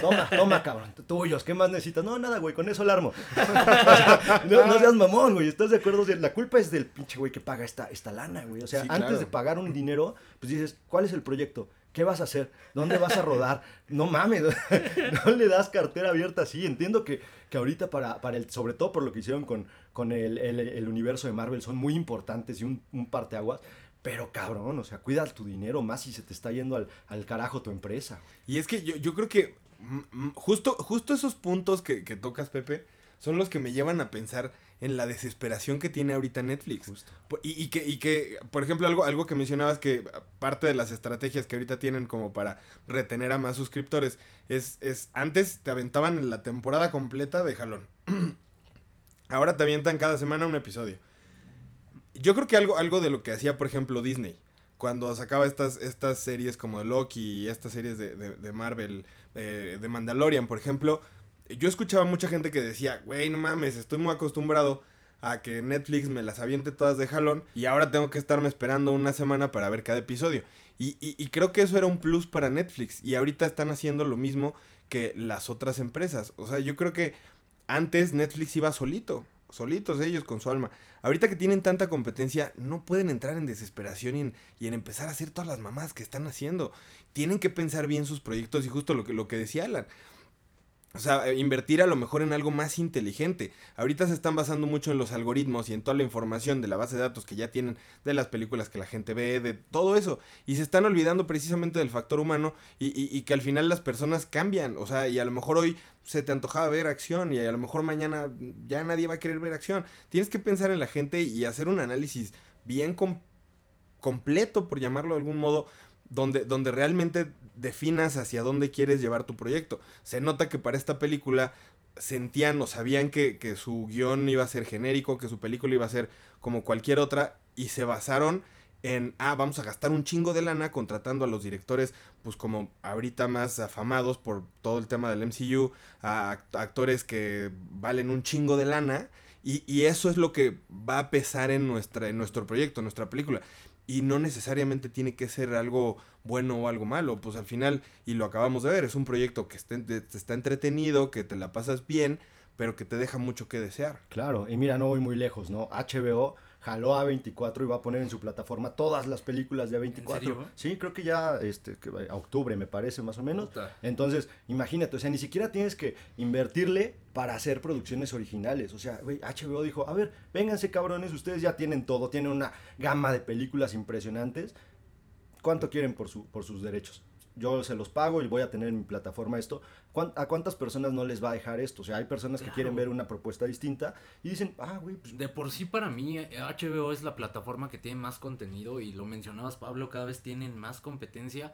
Toma, toma, cabrón, tuyos, ¿qué más necesitas? No, nada, güey, con eso la armo. no, seas mamón, güey, ¿estás de acuerdo? La culpa es del pinche güey que paga esta, esta lana, güey. O sea, antes de pagar un dinero, pues dices, ¿cuál es el proyecto? ¿Qué vas a hacer? ¿Dónde vas a rodar? No mames, no le das cartera abierta así. Entiendo que, que ahorita para, para el, sobre todo por lo que hicieron con, con el, el, universo de Marvel, son muy importantes y un, un parteaguas. Pero cabrón, o sea, cuida tu dinero más si se te está yendo al, al carajo tu empresa. Y es que yo, yo creo que mm, mm, justo, justo esos puntos que, que tocas, Pepe, son los que me llevan a pensar en la desesperación que tiene ahorita Netflix. Y, que, y que, por ejemplo, algo, algo que mencionabas que parte de las estrategias que ahorita tienen como para retener a más suscriptores es, es antes te aventaban la temporada completa de jalón. Ahora te avientan cada semana un episodio. Yo creo que algo, algo de lo que hacía, por ejemplo, Disney, cuando sacaba estas, estas series como Loki y estas series de, de, Marvel, eh, de Mandalorian, por ejemplo, yo escuchaba mucha gente que decía, güey, no mames, estoy muy acostumbrado a que Netflix me las aviente todas de jalón y ahora tengo que estarme esperando una semana para ver cada episodio. Y, y, y creo que eso era un plus para Netflix. Y ahorita están haciendo lo mismo que las otras empresas. O sea, yo creo que antes Netflix iba solito solitos ellos con su alma. Ahorita que tienen tanta competencia, no pueden entrar en desesperación y en, y en, empezar a hacer todas las mamás que están haciendo. Tienen que pensar bien sus proyectos y justo lo que, lo que decía Alan. O sea, eh, invertir a lo mejor en algo más inteligente. Ahorita se están basando mucho en los algoritmos y en toda la información de la base de datos que ya tienen de las películas que la gente ve, de todo eso. Y se están olvidando precisamente del factor humano y, y, que al final las personas cambian. O sea, y a lo mejor hoy se te antojaba ver acción y a lo mejor mañana ya nadie va a querer ver acción. Tienes que pensar en la gente y hacer un análisis bien com completo, por llamarlo de algún modo, donde, donde realmente definas hacia dónde quieres llevar tu proyecto. Se nota que para esta película sentían o sabían que, que, su guion iba a ser genérico, que su película iba a ser como cualquier otra, y se basaron en, ah, vamos a gastar un chingo de lana contratando a los directores, pues como ahorita más afamados por todo el tema del MCU, a actores que valen un chingo de lana, y, y eso es lo que va a pesar en, nuestra, en nuestro proyecto, en nuestra película y no necesariamente tiene que ser algo bueno o algo malo, pues al final, y lo acabamos de ver, es un proyecto que está, entretenido, que te la pasas bien, pero que te deja mucho que desear. Claro, y mira, no voy muy lejos, ¿no? HBO jaló a 24 y va a poner en su plataforma todas las películas de 24. Sí, creo que ya este que a octubre me parece más o menos. Puta. Entonces, imagínate, o sea, ni siquiera tienes que invertirle para hacer producciones originales. O sea, güey, HBO dijo, a ver, vénganse cabrones, ustedes ya tienen todo, tienen una gama de películas impresionantes. ¿Cuánto quieren por, su, por sus derechos? Yo se los pago y voy a tener en mi plataforma esto. ¿A cuántas personas no les va a dejar esto? O sea, hay personas claro. que quieren ver una propuesta distinta y dicen, ah, güey. Pues... De por sí para mí HBO es la plataforma que tiene más contenido y lo mencionabas Pablo, cada vez tienen más competencia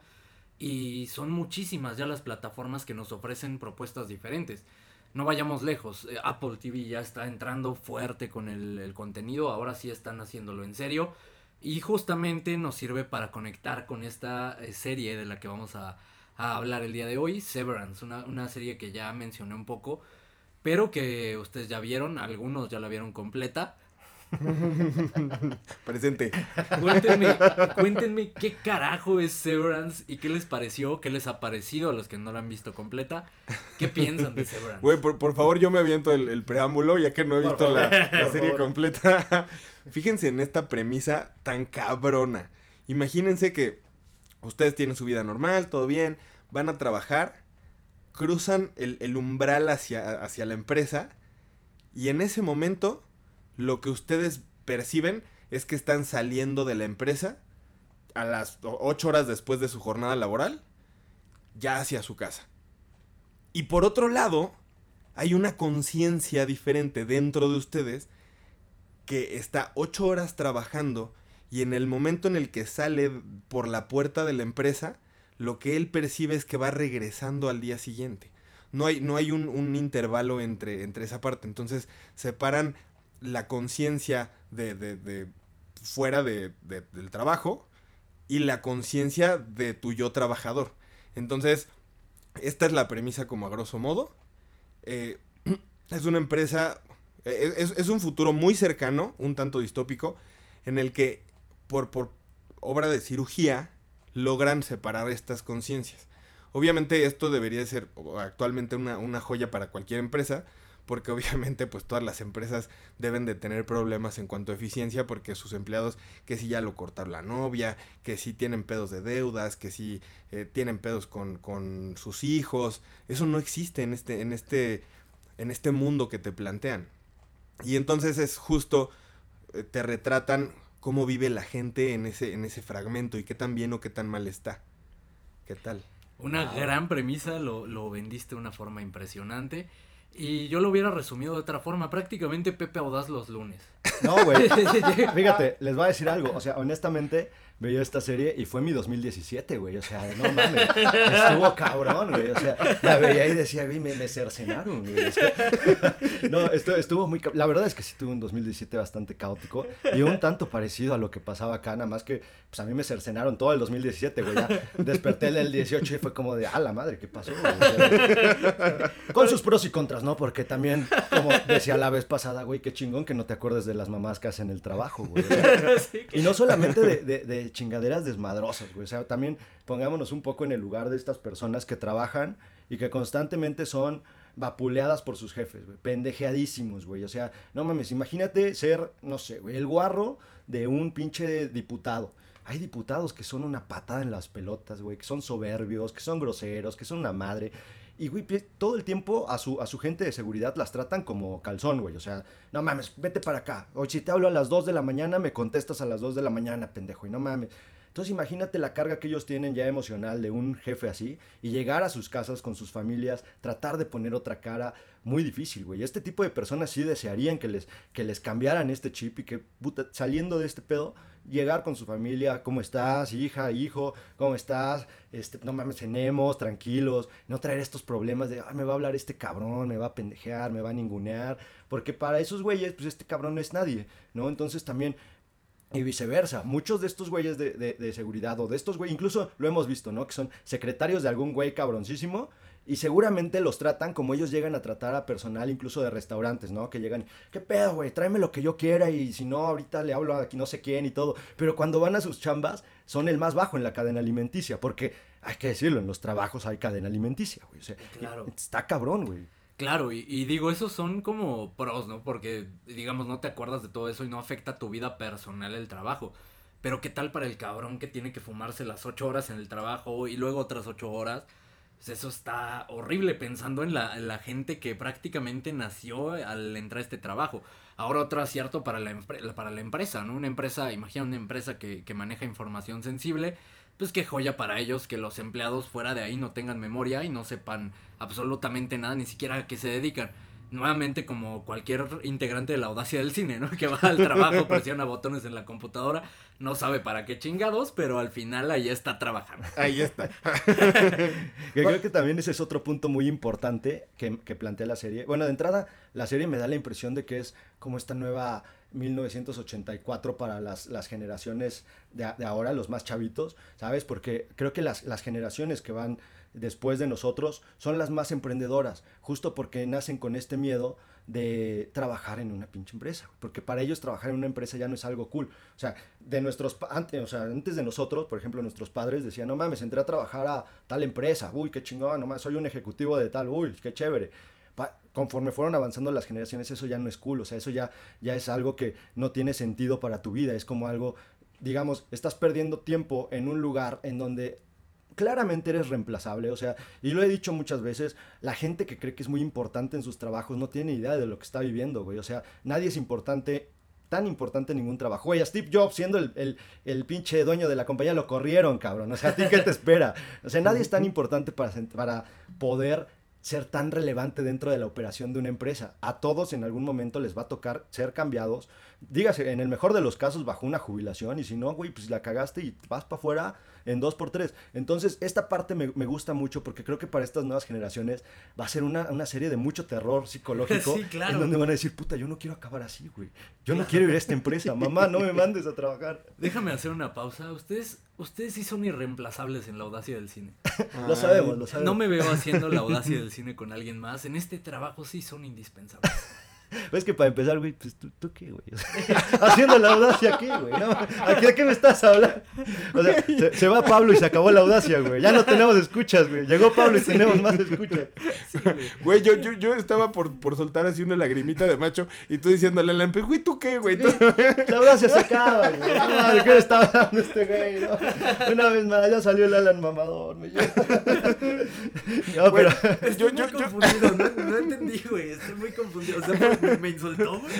y son muchísimas ya las plataformas que nos ofrecen propuestas diferentes. No vayamos lejos, eh, Apple TV ya está entrando fuerte con el, el contenido, ahora sí están haciéndolo en serio. Y justamente nos sirve para conectar con esta eh, serie de la que vamos a, a hablar el día de hoy, Severance, una, una, serie que ya mencioné un poco, pero que ustedes ya vieron, algunos ya la vieron completa. Presente. Cuéntenme, cuéntenme qué carajo es Severance y qué les pareció, qué les ha parecido a los que no la han visto completa. ¿Qué piensan de Severance? Güey, por, por, favor, yo me aviento el, el, preámbulo, ya que no he visto la, la serie completa. Fíjense en esta premisa tan cabrona. Imagínense que ustedes tienen su vida normal, todo bien, van a trabajar, cruzan el, el umbral hacia, hacia la empresa y en ese momento lo que ustedes perciben es que están saliendo de la empresa a las 8 horas después de su jornada laboral, ya hacia su casa. Y por otro lado, hay una conciencia diferente dentro de ustedes que está 8 horas trabajando y en el momento en el que sale por la puerta de la empresa, lo que él percibe es que va regresando al día siguiente. No hay, no hay un, un intervalo entre, entre esa parte. Entonces separan la conciencia de, de, de, fuera de, del trabajo y la conciencia de tu yo trabajador. Entonces, esta es la premisa como a grosso modo. Eh, es una empresa, eh, es, es, un futuro muy cercano, un tanto distópico, en el que por, por obra de cirugía logran separar estas conciencias. Obviamente esto debería ser actualmente una, una joya para cualquier empresa, porque obviamente pues todas las empresas deben de tener problemas en cuanto a eficiencia porque sus empleados que si ya lo cortaron la novia, que si tienen pedos de deudas, que si eh, tienen pedos con, con, sus hijos, eso no existe en este, en este, en este mundo que te plantean. Y entonces es justo, eh, te retratan cómo vive la gente en ese, en ese fragmento y qué tan bien o qué tan mal está. ¿Qué tal? Una wow. gran premisa, lo, lo vendiste de una forma impresionante. Y yo lo hubiera resumido de otra forma, prácticamente Pepe Audaz los lunes. No, güey. Fíjate, les voy a decir algo. O sea, honestamente, veía esta serie y fue mi 2017, güey. O sea, no mames. Estuvo cabrón, güey. O sea, la veía y decía, güey, me, me cercenaron, güey. No, esto, estuvo muy. La verdad es que sí tuve un 2017 bastante caótico y un tanto parecido a lo que pasaba acá, nada más que, pues a mí me cercenaron todo el 2017, güey. Ya desperté el 18 y fue como de, ah, la madre, ¿qué pasó? Con sus pros y contras, ¿no? Porque también, como decía la vez pasada, güey, qué chingón que no te acuerdes de las mamás que hacen el trabajo, güey. Y no solamente de, de, de chingaderas desmadrosas, güey. O sea, también pongámonos un poco en el lugar de estas personas que trabajan y que constantemente son vapuleadas por sus jefes, güey. Pendejeadísimos, güey. O sea, no mames, imagínate ser, no sé, güey, el guarro de un pinche diputado. Hay diputados que son una patada en las pelotas, güey, que son soberbios, que son groseros, que son una madre. Y, güey, todo el tiempo a su, a su gente de seguridad las tratan como calzón, güey. O sea, no mames, vete para acá. O si te hablo a las 2 de la mañana, me contestas a las 2 de la mañana, pendejo. Y no mames. Entonces imagínate la carga que ellos tienen ya emocional de un jefe así y llegar a sus casas con sus familias, tratar de poner otra cara, muy difícil, güey. Este tipo de personas sí desearían que les, que les cambiaran este chip y que puta, saliendo de este pedo, llegar con su familia, ¿cómo estás, hija, hijo? ¿Cómo estás? Este, no mames, cenemos, tranquilos, no traer estos problemas de, me va a hablar este cabrón, me va a pendejear, me va a ningunear, porque para esos güeyes, pues este cabrón no es nadie, ¿no? Entonces también y viceversa, muchos de estos güeyes de, de, seguridad o de estos güeyes, incluso lo hemos visto, ¿no? Que son secretarios de algún güey cabroncísimo y seguramente los tratan como ellos llegan a tratar a personal incluso de restaurantes, ¿no? Que llegan, ¿qué pedo, güey? Tráeme lo que yo quiera y si no, ahorita le hablo a aquí no sé quién y todo. Pero cuando van a sus chambas, son el más bajo en la cadena alimenticia, porque hay que decirlo, en los trabajos hay cadena alimenticia, güey. O sea, claro. está cabrón, güey. Claro, y, digo, esos son como pros, ¿no? Porque, digamos, no te acuerdas de todo eso y no afecta tu vida personal el trabajo. Pero ¿qué tal para el cabrón que tiene que fumarse las ocho horas en el trabajo y luego otras ocho horas? Pues eso está horrible pensando en la, gente que prácticamente nació al entrar a este trabajo. Ahora otro acierto para la, para la empresa, ¿no? Una empresa, imagina una empresa que, que maneja información sensible pues qué joya para ellos que los empleados fuera de ahí no tengan memoria y no sepan absolutamente nada, ni siquiera a qué se dedican. Nuevamente, como cualquier integrante de la audacia del cine, ¿no? Que va al trabajo, presiona botones en la computadora, no sabe para qué chingados, pero al final ahí está trabajando. Ahí está. creo que también ese es otro punto muy importante que, que plantea la serie. Bueno, de entrada, la serie me da la impresión de que es como esta nueva 1984 para las, las generaciones de, ahora, los más chavitos, ¿sabes? Porque creo que las, las generaciones que van después de nosotros son las más emprendedoras, justo porque nacen con este miedo de trabajar en una pinche empresa, porque para ellos trabajar en una empresa ya no es algo cool. O sea, de nuestros antes, o sea, antes de nosotros, por ejemplo, nuestros padres decían, "No mames, entré a trabajar a tal empresa. Uy, qué chingón, no mames, soy un ejecutivo de tal. Uy, qué chévere." conforme fueron avanzando las generaciones, eso ya no es cool, o sea, eso ya, ya es algo que no tiene sentido para tu vida, es como algo, digamos, estás perdiendo tiempo en un lugar en donde claramente eres reemplazable, o sea, y lo he dicho muchas veces, la gente que cree que es muy importante en sus trabajos no tiene idea de lo que está viviendo, güey, o sea, nadie es importante tan importante en ningún trabajo. Güey, a Steve Jobs, siendo el, el, pinche dueño de la compañía, lo corrieron, cabrón. O sea, ¿a ti qué te espera? O sea, nadie es tan importante para, para poder ser tan relevante dentro de la operación de una empresa. A todos en algún momento les va a tocar ser cambiados. Dígase, en el mejor de los casos bajo una jubilación y si no, güey, pues la cagaste y vas para afuera en dos por tres. Entonces, esta parte me, gusta mucho porque creo que para estas nuevas generaciones va a ser una, serie de mucho terror psicológico. Sí, claro. En donde van a decir, puta, yo no quiero acabar así, güey. Yo no quiero ir a esta empresa. Mamá, no me mandes a trabajar. Déjame hacer una pausa. Ustedes, ustedes sí son irreemplazables en la audacia del cine. lo sabemos, lo sabemos. No me veo haciendo la audacia del cine con alguien más. En este trabajo sí son indispensables. Es que para empezar, güey, pues tú, tú qué, güey. haciendo la audacia, ¿qué, güey? No, ¿Aquí de qué me estás hablando? O sea, se, va Pablo y se acabó la audacia, güey. Ya no tenemos escuchas, güey. Llegó Pablo y tenemos más escuchas. güey, yo, yo, yo estaba por, por soltar así una lagrimita de macho y tú diciéndole a la güey, ¿tú qué, güey? La audacia se acaba, güey. ¿de qué me estaba hablando este güey? No? Una vez más, ya salió el Alan mamador, güey. No, pero... Estoy yo, muy confundido, no, no entendí, güey. Estoy muy confundido. O sea, ¿Me insultó, güey?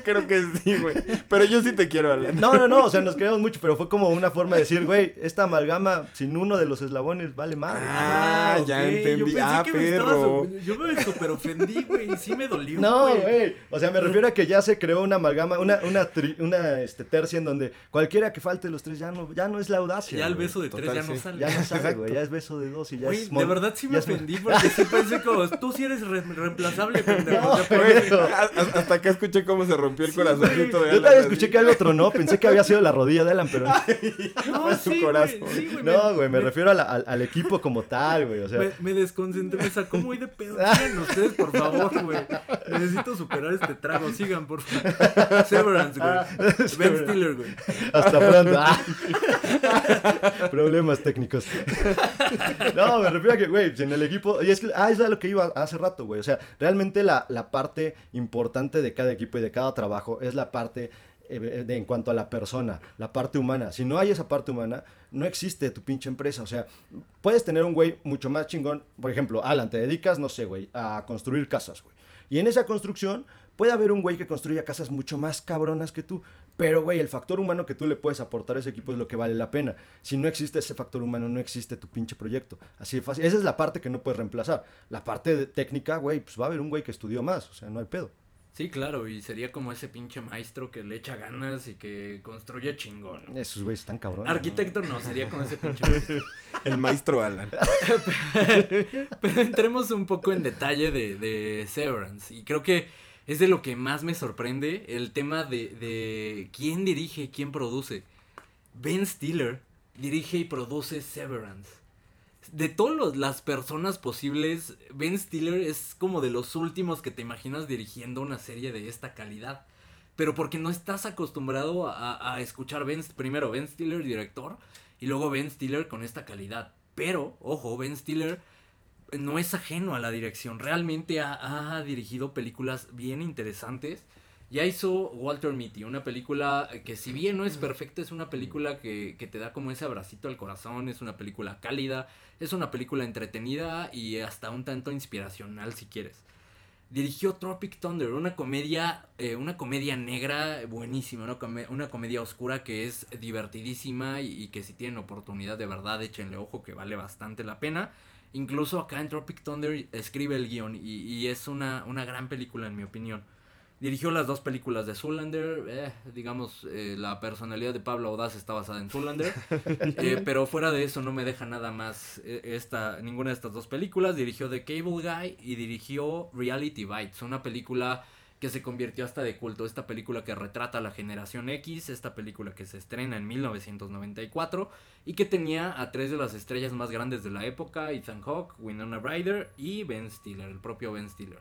Creo que sí, güey. Pero yo sí te quiero, Alan. No, no, no, o sea, nos queremos mucho, pero fue como una forma de decir, güey, esta amalgama sin uno de los eslabones vale más. Ah, ya entendí. ah, perro. yo me super ofendí, güey, sí me dolió, No, güey, o sea, me refiero a que ya se creó una amalgama, una, una, una este, tercia en donde cualquiera que falte los tres ya no, ya no es la audacia. Ya el beso de tres ya no sale. Ya no sale, güey, ya es beso de dos y ya güey, es... de verdad sí me ofendí porque sí pensé como, tú sí eres irreemplazable, pendejo. No, O sea, pero- Hasta acá escuché cómo se rompió el Sí, corazoncito de Yo Alan, también así. escuché que algo tronó, pensé que había sido la rodilla de Alan, pero No, Fue su sí, corazón. güey, sí, güey, no, güey, me refiero a la- al, al equipo como tal, güey, o sea, Me, me desconcentré, me sacó muy de pedo. Sigan ustedes, por favor, güey. Necesito superar este trago. Sigan, por favor. Severance, güey. Ben Stiller, güey. hasta pronto. Ah. Problemas técnicos. No, me refiero a que, güey, si en el equipo, y es que, ah, eso es a lo que iba hace rato, güey, o sea, realmente la, la parte importante de cada equipo y de cada trabajo es la parte eh, de, en cuanto a la persona, la parte humana. Si no hay esa parte humana, no existe tu pinche empresa. O sea, puedes tener un güey mucho más chingón. Por ejemplo, Alan, te dedicas, no sé, güey, a construir casas, güey. Y en esa construcción puede haber un güey que construya casas mucho más cabronas que tú. Pero, güey, el factor humano que tú le puedes aportar a ese equipo es lo que vale la pena. Si no existe ese factor humano, no existe tu pinche proyecto. Así de fácil. Esa es la parte que no puedes reemplazar. La parte de- técnica, güey, pues va a haber un güey que estudió más. O sea, no hay pedo. Sí, claro, y sería como ese pinche maestro que le echa ganas y que construye chingón. Esos güeyes están cabrones. Arquitecto no, sería como ese pinche maestro. El maestro Alan. Pero entremos un poco en detalle de, de Severance. Y creo que es de lo que más me sorprende el tema de, de quién dirige, quién produce. Ben Stiller dirige y produce Severance. De todas las personas posibles, Ben Stiller es como de los últimos que te imaginas dirigiendo una serie de esta calidad. Pero porque no estás acostumbrado a, a escuchar ben, primero Ben Stiller director y luego Ben Stiller con esta calidad. Pero, ojo, Ben Stiller no es ajeno a la dirección. Realmente ha, ha dirigido películas bien interesantes. Ya hizo Walter Mitty, una película que si bien no es perfecta, es una película que, que te da como ese abracito al corazón, es una película cálida, es una película entretenida y hasta un tanto inspiracional si quieres. Dirigió Tropic Thunder, una comedia, eh, una comedia negra buenísima, una, una comedia oscura que es divertidísima y, y que si tienen oportunidad de verdad échenle ojo que vale bastante la pena. Incluso acá en Tropic Thunder escribe el guion y, y es una, una gran película en mi opinión. Dirigió las dos películas de Zoolander, eh, digamos, eh, la personalidad de Pablo Audaz está basada en Zoolander, eh, pero fuera de eso no me deja nada más eh, esta, ninguna de estas dos películas. Dirigió The Cable Guy y dirigió Reality Bites, una película que se convirtió hasta de culto, esta película que retrata a la generación X, esta película que se estrena en 1994 y que tenía a tres de las estrellas más grandes de la época, Ethan Hawke, Winona Ryder y Ben Stiller, el propio Ben Stiller.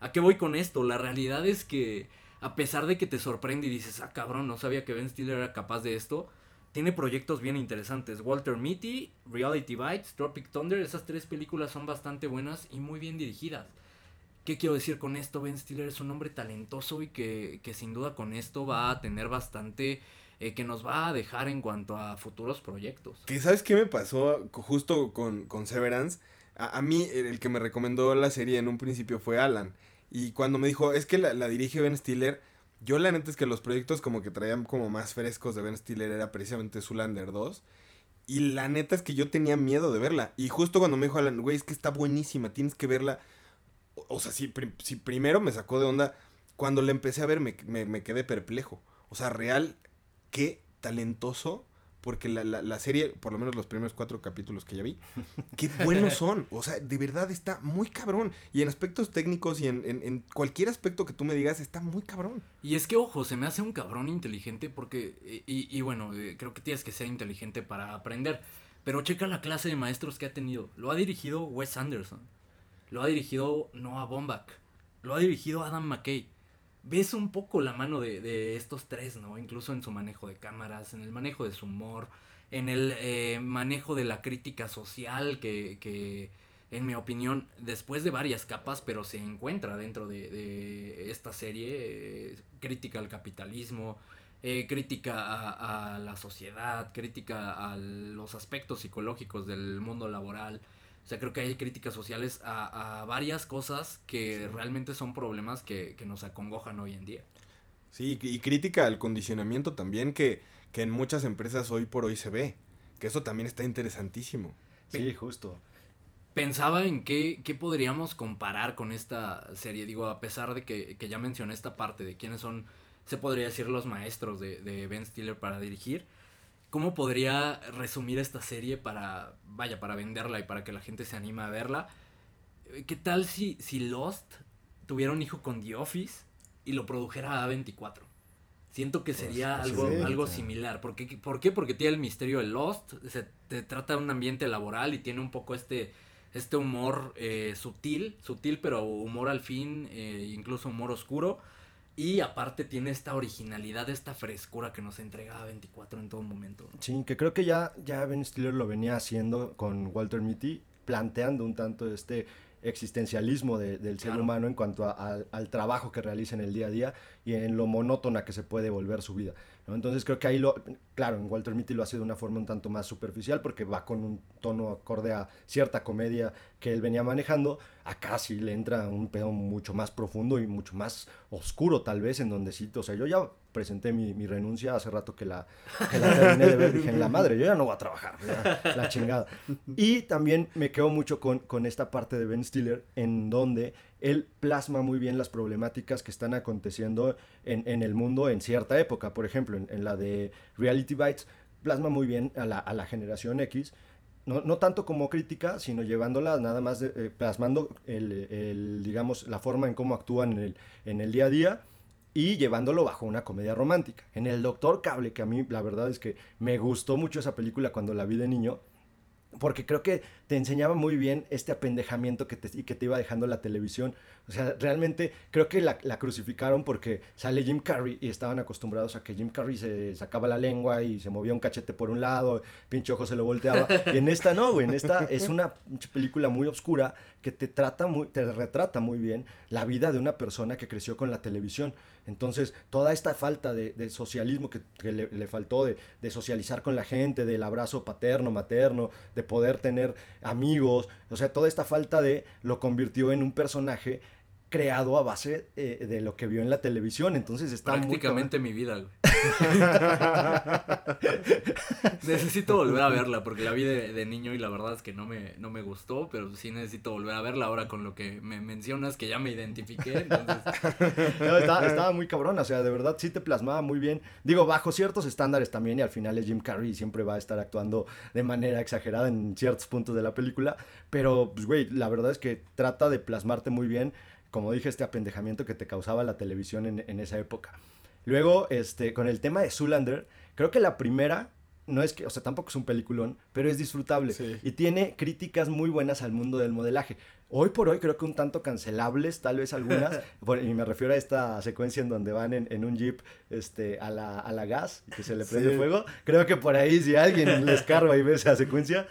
¿A qué voy con esto? La realidad es que a pesar de que te sorprende y dices, ah cabrón, no sabía que Ben Stiller era capaz de esto, tiene proyectos bien interesantes. Walter Mitty, Reality Bites, Tropic Thunder, esas tres películas son bastante buenas y muy bien dirigidas. ¿Qué quiero decir con esto? Ben Stiller es un hombre talentoso y que, que sin duda con esto va a tener bastante eh, que nos va a dejar en cuanto a futuros proyectos. Sabes qué me pasó justo con, con Severance. A mí, el que me recomendó la serie en un principio fue Alan. Y cuando me dijo, es que la, dirige Ben Stiller, yo la neta es que los proyectos como que traían como más frescos de Ben Stiller era precisamente Zoolander 2. Y la neta es que yo tenía miedo de verla. Y justo cuando me dijo Alan, güey, es que está buenísima, tienes que verla. O, sea, si, si primero me sacó de onda, cuando la empecé a ver me, me- me quedé perplejo. O sea, real, qué talentoso. Porque la, la- la serie, por lo menos los primeros cuatro capítulos que ya vi, qué buenos son. O sea, de verdad está muy cabrón. Y en aspectos técnicos y en, en- en cualquier aspecto que tú me digas, está muy cabrón. Y es que, ojo, se me hace un cabrón inteligente porque, eh, y, y bueno, eh, creo que tienes que ser inteligente para aprender. Pero checa la clase de maestros que ha tenido. Lo ha dirigido Wes Anderson. Lo ha dirigido Noah Baumbach. Lo ha dirigido Adam McKay. Ves un poco la mano de, de estos tres, ¿no? Incluso en su manejo de cámaras, en el manejo de su humor, en el eh, manejo de la crítica social que, que, en mi opinión, después de varias capas, pero se encuentra dentro de, de esta serie, eh, crítica al capitalismo, eh, crítica a, a la sociedad, crítica a los aspectos psicológicos del mundo laboral. O sea, creo que hay críticas sociales a, a varias cosas que realmente son problemas que, que nos acongojan hoy en día. Sí, y crítica al condicionamiento también que, que en muchas empresas hoy por hoy se ve. Que eso también está interesantísimo. Sí, justo. Pensaba en qué, qué podríamos comparar con esta serie. Digo, a pesar de que, que ya mencioné esta parte de quiénes son, se podría decir, los maestros de, de Ben Stiller para dirigir. ¿Cómo podría resumir esta serie para, vaya, para venderla y para que la gente se anime a verla? Eh, ¿Qué tal si, si Lost tuviera un hijo con The Office y lo produjera A24. Siento que sería pues, algo, sí. algo similar. ¿Por qué? ¿Por qué? Porque tiene el misterio de Lost, se te trata de un ambiente laboral y tiene un poco este, este humor eh, sutil, sutil pero humor al fin, eh, incluso humor oscuro. Y aparte tiene esta originalidad, esta frescura que nos entrega A24 en todo momento. ¿no? Sí, que creo que ya, ya Ben Stiller lo venía haciendo con Walter Mitty, planteando un tanto este existencialismo de- del ser humano en cuanto a- al trabajo que realiza en el día a día y en lo monótona que se puede volver su vida. Entonces creo que ahí lo, claro, en Walter Mitty lo hace de una forma un tanto más superficial porque va con un tono acorde a cierta comedia que él venía manejando. Acá sí le entra un pedo mucho más profundo y mucho más oscuro tal vez en donde sí, o sea, yo ya presenté mi, renuncia hace rato que la, que la terminé de ver, dije, en la madre, yo ya no voy a trabajar, ya, la chingada. Y también me quedo mucho con, con esta parte de Ben Stiller, en donde él plasma muy bien las problemáticas que están aconteciendo en, en el mundo en cierta época. Por ejemplo, en, la de Reality Bites, plasma muy bien a la, a la generación X. No, no tanto como crítica, sino llevándola nada más, eh, plasmando el, el, digamos, la forma en cómo actúan en el, en el día a día y llevándolo bajo una comedia romántica. En El Doctor Cable, que a mí la verdad es que me gustó mucho esa película cuando la vi de niño, porque creo que te enseñaba muy bien este apendejamiento que te, y que te iba dejando la televisión. O sea, realmente creo que la, crucificaron porque sale Jim Carrey y estaban acostumbrados a que Jim Carrey se sacaba la lengua y se movía un cachete por un lado, pinche ojo se lo volteaba. Y en esta no, güey, en esta es una película muy oscura que te trata muy, te retrata muy bien la vida de una persona que creció con la televisión. Entonces, toda esta falta de, socialismo que, que le, le faltó, de, de socializar con la gente, del abrazo paterno, materno, de poder tener amigos, o sea, toda esta falta de lo convirtió en un personaje creado a base eh, de lo que vio en la televisión. Entonces está muy Prácticamente mi vida, güey. necesito volver a verla porque la vi de, de niño y la verdad es que no me, no me gustó, pero sí necesito volver a verla ahora con lo que me mencionas que ya me identifiqué. Entonces, No, estaba, estaba muy cabrón, o sea, de verdad sí te plasmaba muy bien. Digo, bajo ciertos estándares también, y al final es Jim Carrey y siempre va a estar actuando de manera exagerada en ciertos puntos de la película. Pero, pues, güey, la verdad es que trata de plasmarte muy bien, como dije, este apendejamiento que te causaba la televisión en, en esa época. Luego, este, con el tema de Zoolander, creo que la primera. No es que, o sea, tampoco es un peliculón, pero es disfrutable. Sí. Y tiene críticas muy buenas al mundo del modelaje. Hoy por hoy creo que un tanto cancelables, tal vez algunas, por- y me refiero a esta secuencia en donde van en, en un jeep este, a, la, a la gas y que se le prende Sí. fuego. Creo que por ahí si alguien le escarba y ve esa secuencia,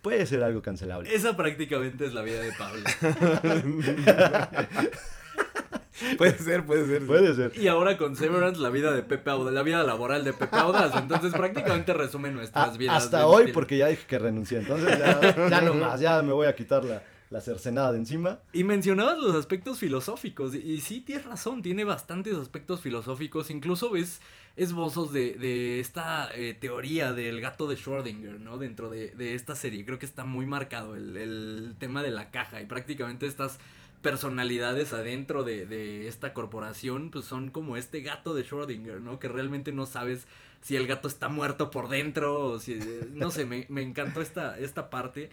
puede ser algo cancelable. esa prácticamente es la vida de Pablo. Puede ser, puede ser. Puede ser. Y ahora con Severance, la vida de Pepe Audaz, la vida laboral de Pepe Audaz. Entonces prácticamente resume nuestras A- vidas. hasta hoy, estilo. porque ya dije que renuncié. Entonces ya, ya no más, ya me voy a quitar la, la cercenada de encima. Y mencionabas los aspectos filosóficos, y, y sí, tienes razón, tiene bastantes aspectos filosóficos, incluso ves esbozos de, de esta eh, teoría del gato de Schrödinger, ¿no? Dentro de, de esta serie, creo que está muy marcado el, el tema de la caja y prácticamente estas personalidades adentro de, de esta corporación, pues son como este gato de Schrödinger, ¿no? Que realmente no sabes si el gato está muerto por dentro o si... No sé, me, me encantó esta, esta parte.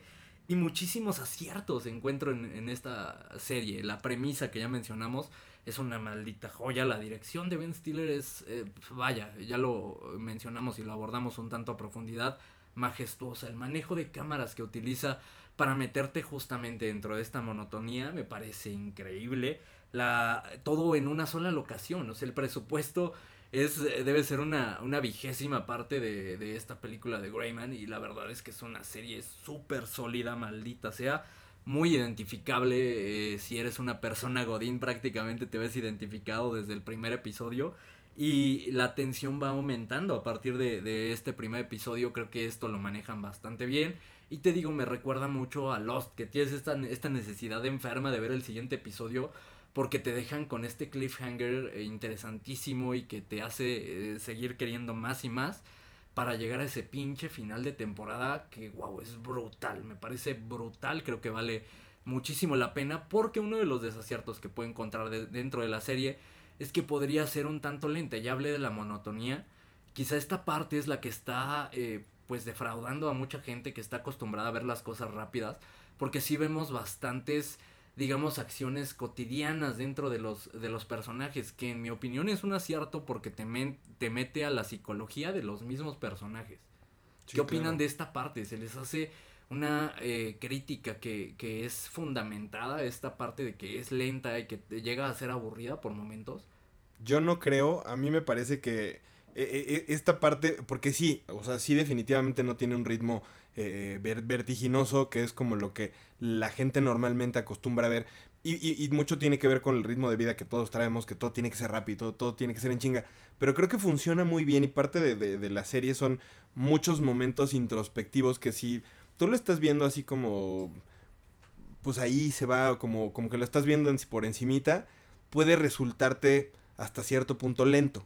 Y muchísimos aciertos encuentro en, en esta serie. La premisa que ya mencionamos es una maldita joya. La dirección de Ben Stiller es, eh, vaya, ya lo mencionamos y lo abordamos un tanto a profundidad, majestuosa. El manejo de cámaras que utiliza para meterte justamente dentro de esta monotonía me parece increíble. La, todo en una sola locación. O sea, el presupuesto es, eh, debe ser una, una vigésima parte de, de esta película de Greyman y la verdad es que es una serie súper sólida, maldita sea, muy identificable, eh, si eres una persona godín prácticamente te ves identificado desde el primer episodio y la tensión va aumentando a partir de, este primer episodio, creo que esto lo manejan bastante bien. Y te digo, me recuerda mucho a Lost, que tienes esta, esta necesidad enferma de ver el siguiente episodio porque te dejan con este cliffhanger eh, interesantísimo y que te hace eh, seguir queriendo más y más para llegar a ese pinche final de temporada que wow, es brutal, me parece brutal, creo que vale muchísimo la pena porque uno de los desaciertos que puedo encontrar de- dentro de la serie es que podría ser un tanto lenta, ya hablé de la monotonía, quizá esta parte es la que está eh, pues defraudando a mucha gente que está acostumbrada a ver las cosas rápidas, porque sí vemos bastantes digamos, acciones cotidianas dentro de los, de los personajes, que en mi opinión es un acierto porque te, te mete a la psicología de los mismos personajes. ¿Qué opinan de esta parte? ¿Se les hace una eh, crítica que, que, es fundamentada, esta parte de que es lenta y que llega a ser aburrida por momentos? Yo no creo, a mí me parece que e, e, e, esta parte, porque sí, o sea, sí definitivamente no tiene un ritmo eh, vertiginoso, que es como lo que la gente normalmente acostumbra a ver. Y, mucho tiene que ver con el ritmo de vida que todos traemos, que todo tiene que ser rápido, todo, tiene que ser en chinga. Pero creo que funciona muy bien y parte de, de, la serie son muchos momentos introspectivos que si tú lo estás viendo así como... Pues ahí se va, como, como que lo estás viendo por encimita, puede resultarte hasta cierto punto lento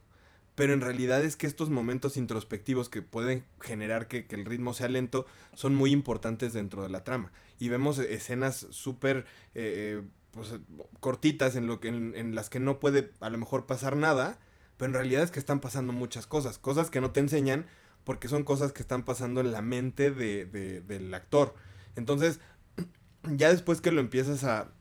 pero en realidad es que estos momentos introspectivos que pueden generar que, el ritmo sea lento son muy importantes dentro de la trama. Y vemos escenas súper eh, pues, cortitas en, lo que, en, las que no puede a lo mejor pasar nada, pero en realidad es que están pasando muchas cosas, cosas que no te enseñan porque son cosas que están pasando en la mente de, del actor. Entonces, ya después que lo empiezas a,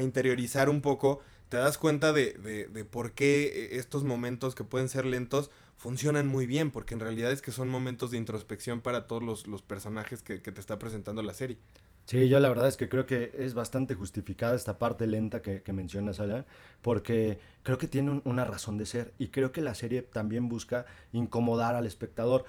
interiorizar un poco, te das cuenta de, de, por qué estos momentos que pueden ser lentos funcionan muy bien, porque en realidad es que son momentos de introspección para todos los, personajes que, te está presentando la serie. Sí, yo la verdad es que creo que es bastante justificada esta parte lenta que, mencionas, Alan, porque creo que tiene una razón de ser y creo que la serie también busca incomodar al espectador.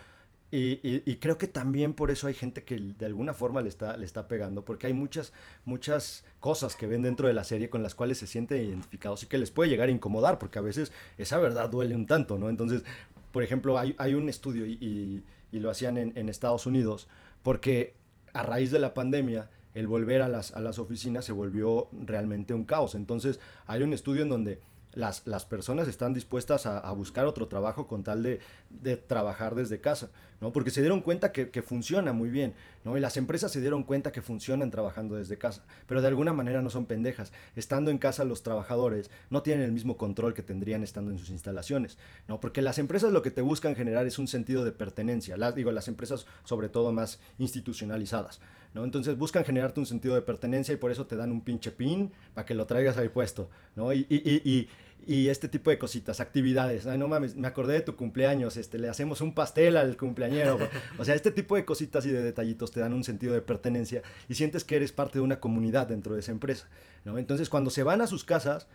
Y, creo que también por eso hay gente que de alguna forma le está, le está pegando, porque hay muchas, muchas cosas que ven dentro de la serie con las cuales se sienten identificados y que les puede llegar a incomodar, porque a veces esa verdad duele un tanto, ¿no? Entonces, por ejemplo, hay, hay un estudio y, lo hacían en, en, Estados Unidos, porque a raíz de la pandemia, el volver a las, a las oficinas se volvió realmente un caos. Entonces, hay un estudio en donde las, las personas están dispuestas a, buscar otro trabajo con tal de, de, trabajar desde casa, ¿no? Porque se dieron cuenta que, que, funciona muy bien, ¿no? Y las empresas se dieron cuenta que funcionan trabajando desde casa, pero de alguna manera no son pendejas. Estando en casa los trabajadores no tienen el mismo control que tendrían estando en sus instalaciones, ¿no? Porque las empresas lo que te buscan generar es un sentido de pertenencia, las, digo, las empresas sobre todo más institucionalizadas, ¿no? Entonces buscan generarte un sentido de pertenencia y por eso te dan un pinche pin para que lo traigas ahí puesto, ¿no? Y, y, este tipo de cositas, actividades. Ay, no mames, me acordé de tu cumpleaños, este, le hacemos un pastel al cumpleañero. o sea, este tipo de cositas y de detallitos te dan un sentido de pertenencia y sientes que eres parte de una comunidad dentro de esa empresa, ¿no? Entonces, cuando se van a sus casas,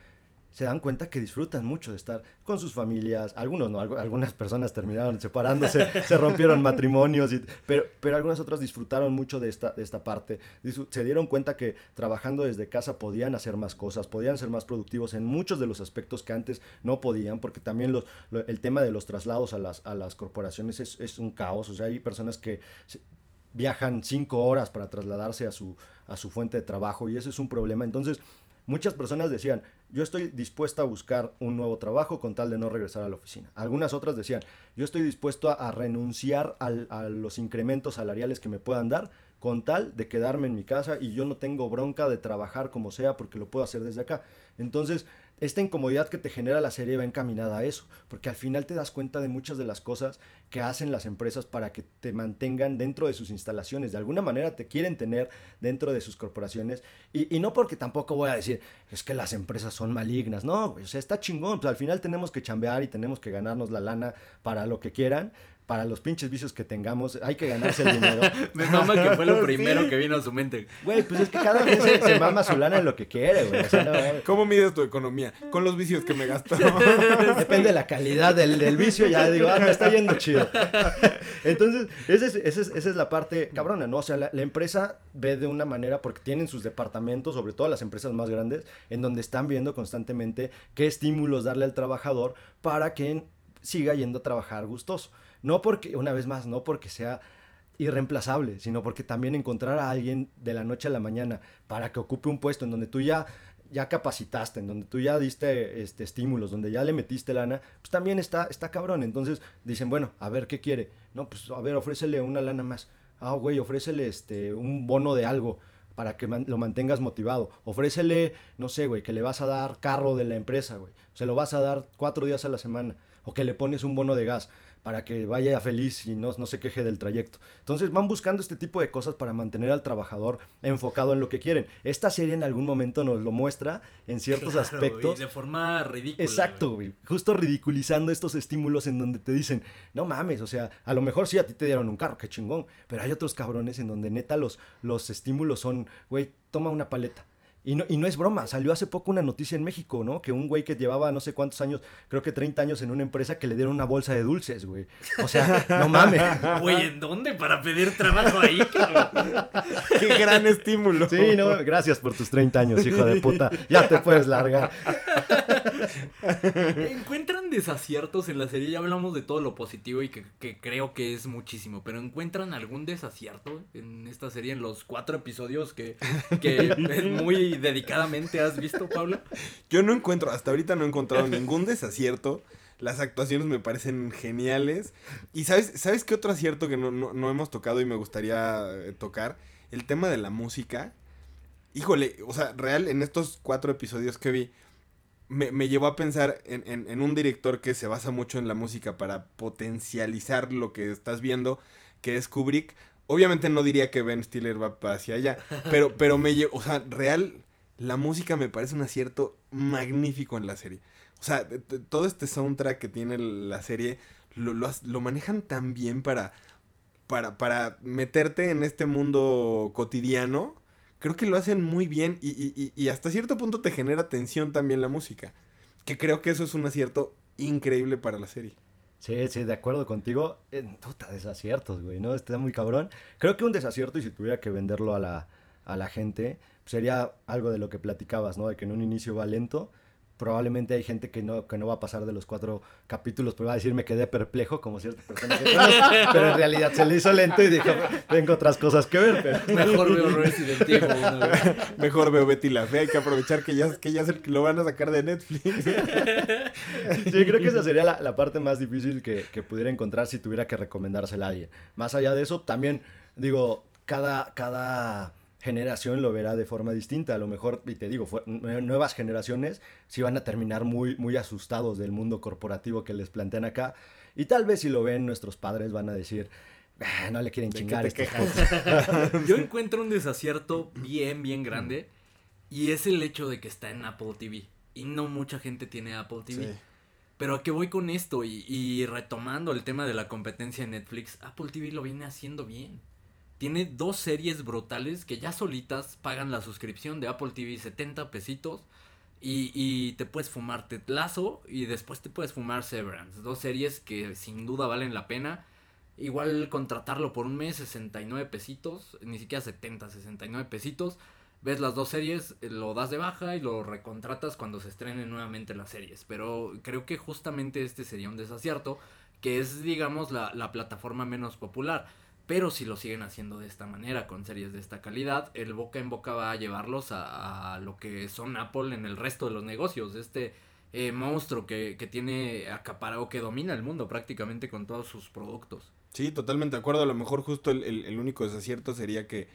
se dan cuenta que disfrutan mucho de estar con sus familias. Algunos no, algunas personas terminaron separándose, se rompieron matrimonios, pero, pero algunas otras disfrutaron mucho de esta, de esta parte. Se dieron cuenta que trabajando desde casa podían hacer más cosas, podían ser más productivos en muchos de los aspectos que antes no podían, porque también los, el tema de los traslados a las, a las corporaciones es, es un caos. O sea, hay personas que viajan cinco horas para trasladarse a su, a su fuente de trabajo y ese es un problema. Entonces, Muchas personas decían, yo estoy dispuesta a buscar un nuevo trabajo con tal de no regresar a la oficina. Algunas otras decían, yo estoy dispuesto a, renunciar a los incrementos salariales que me puedan dar con tal de quedarme en mi casa y yo no tengo bronca de trabajar como sea porque lo puedo hacer desde acá. Entonces, esta incomodidad que te genera la serie va encaminada a eso, porque al final te das cuenta de muchas de las cosas que hacen las empresas para que te mantengan dentro de sus instalaciones. De alguna manera te quieren tener dentro de sus corporaciones. Y, no porque tampoco voy a decir, es que las empresas son malignas, no, o sea, está chingón, pues al final tenemos que chambear y tenemos que ganarnos la lana para lo que quieran, para los pinches vicios que tengamos, hay que ganarse el dinero. Me mama que fue lo primero que vino a su mente. Güey, pues es que cada vez se, mama su lana en lo que quiere, güey. ¿Cómo mides tu economía? Con los vicios que me gasto. Depende de la calidad del, del, vicio, ya digo, ah, me está yendo chido. Entonces, esa es, esa es, esa es la parte cabrona, ¿no? O sea, la, la, empresa ve de una manera, porque tienen sus departamentos, sobre todo las empresas más grandes, en donde están viendo constantemente qué estímulos darle al trabajador para que siga yendo a trabajar gustoso. No porque, una vez más, no porque sea irreemplazable, sino porque también encontrar a alguien de la noche a la mañana para que ocupe un puesto en donde tú ya ya capacitaste, en donde tú ya diste este, estímulos, donde ya le metiste lana, pues también está, está cabrón. Entonces dicen, bueno, a ver, ¿qué quiere? No, pues a ver, ofrécele una lana más. Ah, güey, ofrécele este, un bono de algo para que lo mantengas motivado. Ofrécele, no sé, güey, que le vas a dar carro de la empresa, güey. Se lo vas a dar cuatro días a la semana. O que le pones un bono de gas para que vaya feliz y no, no se queje del trayecto. Entonces van buscando este tipo de cosas para mantener al trabajador enfocado en lo que quieren. Esta serie en algún momento nos lo muestra en ciertos Claro, aspectos. de forma ridícula. Exacto, güey. Justo ridiculizando estos estímulos en donde te dicen, no mames, o sea, a lo mejor sí a ti te dieron un carro, qué chingón. Pero hay otros cabrones en donde neta los, los estímulos son, güey, toma una paleta. Y no, y no es broma, salió hace poco una noticia en México, ¿no? Que un güey que llevaba no sé cuántos años, creo que 30 años en una empresa que le dieron una bolsa de dulces, güey. O sea, no mames. Güey, ¿en dónde para pedir trabajo ahí, cabrón? Qué gran estímulo. Sí, no, gracias por tus 30 años, hijo de puta. Ya te puedes largar. ¿Encuentran desaciertos en la serie? Ya hablamos de todo lo positivo y que, que creo que es muchísimo, pero ¿encuentran algún desacierto en esta serie, en los cuatro episodios que, que muy dedicadamente has visto, Pablo? Yo no encuentro, hasta ahorita no he encontrado ningún desacierto. Las actuaciones me parecen geniales. Y ¿sabes, ¿sabes qué otro acierto que no, no- no hemos tocado y me gustaría eh, tocar? El tema de la música. Híjole, o sea, real, en estos cuatro episodios que vi, me, me llevó a pensar en, en- un director que se basa mucho en la música para potencializar lo que estás viendo, que es Kubrick. Obviamente no diría que Ben Stiller va hacia allá, pero, pero me llevó, o sea, real, la música me parece un acierto magnífico en la serie. O sea, todo este soundtrack que tiene la serie lo, lo, lo manejan tan bien para, para, para meterte en este mundo cotidiano. Creo que lo hacen muy bien y, y- y- hasta cierto punto te genera tensión también la música. Que creo que eso es un acierto increíble para la serie. Sí, sí, de acuerdo contigo. En puta, desaciertos, güey, ¿no? Está muy cabrón. Creo que un desacierto, y si tuviera que venderlo a la, a la gente, sería algo de lo que platicabas, ¿no? De que en un inicio va lento. Probablemente hay gente que no, que no va a pasar de los cuatro capítulos, pero va a decir me quedé perplejo, como cierta persona que pero en realidad se le hizo lento y dijo, tengo otras cosas que ver, pero... Mejor veo Resident Evil. Mejor veo Betty la Fea, hay que aprovechar que ya, que ya lo van a sacar de Netflix. Sí, creo que esa sería la, la parte más difícil que, que pudiera encontrar si tuviera que recomendársela a alguien. Más allá de eso, también, digo, cada, cada generación lo verá de forma distinta. A lo mejor, y te digo, nuevas generaciones sí van a terminar muy, muy asustados del mundo corporativo que les plantean acá. Y tal vez si lo ven nuestros padres van a decir, "Ah, no le quieren ¿De qué chingar te estos quejas? Yo encuentro un desacierto bien, bien grande y es el hecho de que está en Apple TV y no mucha gente tiene Apple TV. Sí. Pero a qué voy con esto y, y retomando el tema de la competencia en Netflix, Apple TV lo viene haciendo bien. Tiene dos series brutales que ya solitas pagan la suscripción de Apple TV 70 pesitos y, y te puedes fumar Ted Lasso y después te puedes fumar Severance. Dos series que sin duda valen la pena. Igual contratarlo por un mes, 69 pesitos, ni siquiera 70, 69 pesitos. Ves las dos series, lo das de baja y lo recontratas cuando se estrenen nuevamente las series. Pero creo que justamente este sería un desacierto, que es, digamos, la, la plataforma menos popular. Pero si lo siguen haciendo de esta manera, con series de esta calidad, el boca en boca va a llevarlos a, a lo que son Apple en el resto de los negocios. Este eh, monstruo que, que tiene acaparado, que domina el mundo prácticamente con todos sus productos. Sí, totalmente de acuerdo. A lo mejor justo el, el- el único desacierto sería que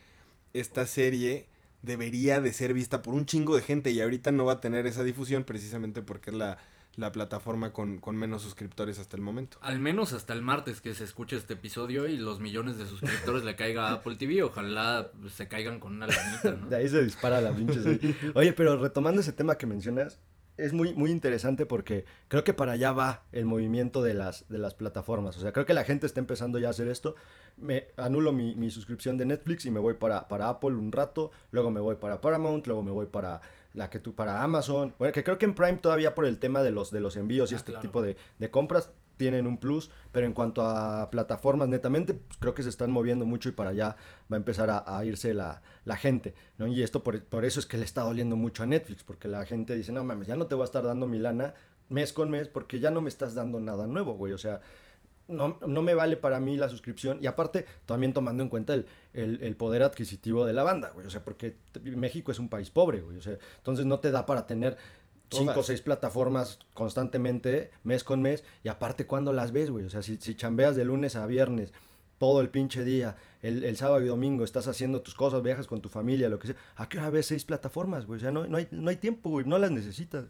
esta serie debería de ser vista por un chingo de gente y ahorita no va a tener esa difusión precisamente porque es la, la plataforma con, con menos suscriptores hasta el momento. Al menos hasta el martes que se escuche este episodio y los millones de suscriptores le caiga a Apple TV. Ojalá se caigan con una lanita, ¿no? De ahí se dispara la pinche serie. Oye, pero retomando ese tema que mencionas, es muy, muy interesante porque creo que para allá va el movimiento de las, de las plataformas. O sea, creo que la gente está empezando ya a hacer esto. Me anulo mi, mi suscripción de Netflix y me voy para, para Apple un rato, luego me voy para Paramount, luego me voy para la que tú para Amazon. Bueno, que creo que en Prime todavía por el tema de los, de los envíos y Ah, este claro. tipo de, de compras tienen un plus, pero en cuanto a plataformas netamente, pues, creo que se están moviendo mucho y para allá va a empezar a, a irse la, la gente, ¿no? Y esto por, por eso es que le está doliendo mucho a Netflix, porque la gente dice, no mames, ya no te voy a estar dando mi lana mes con mes porque ya no me estás dando nada nuevo, güey, o sea, no, no me vale para mí la suscripción. Y aparte también tomando en cuenta el, el- el poder adquisitivo de la banda, güey, o sea, porque México es un país pobre, güey, o sea, entonces no te da para tener cinco o seis plataformas constantemente, mes con mes, y aparte cuando las ves, güey, o sea, si, si chambeas de lunes a viernes, todo el pinche día, el, el sábado y domingo estás haciendo tus cosas, viajas con tu familia, lo que sea, ¿a qué hora ves seis plataformas, güey? O sea, no, no, hay, no hay tiempo, güey, no las necesitas.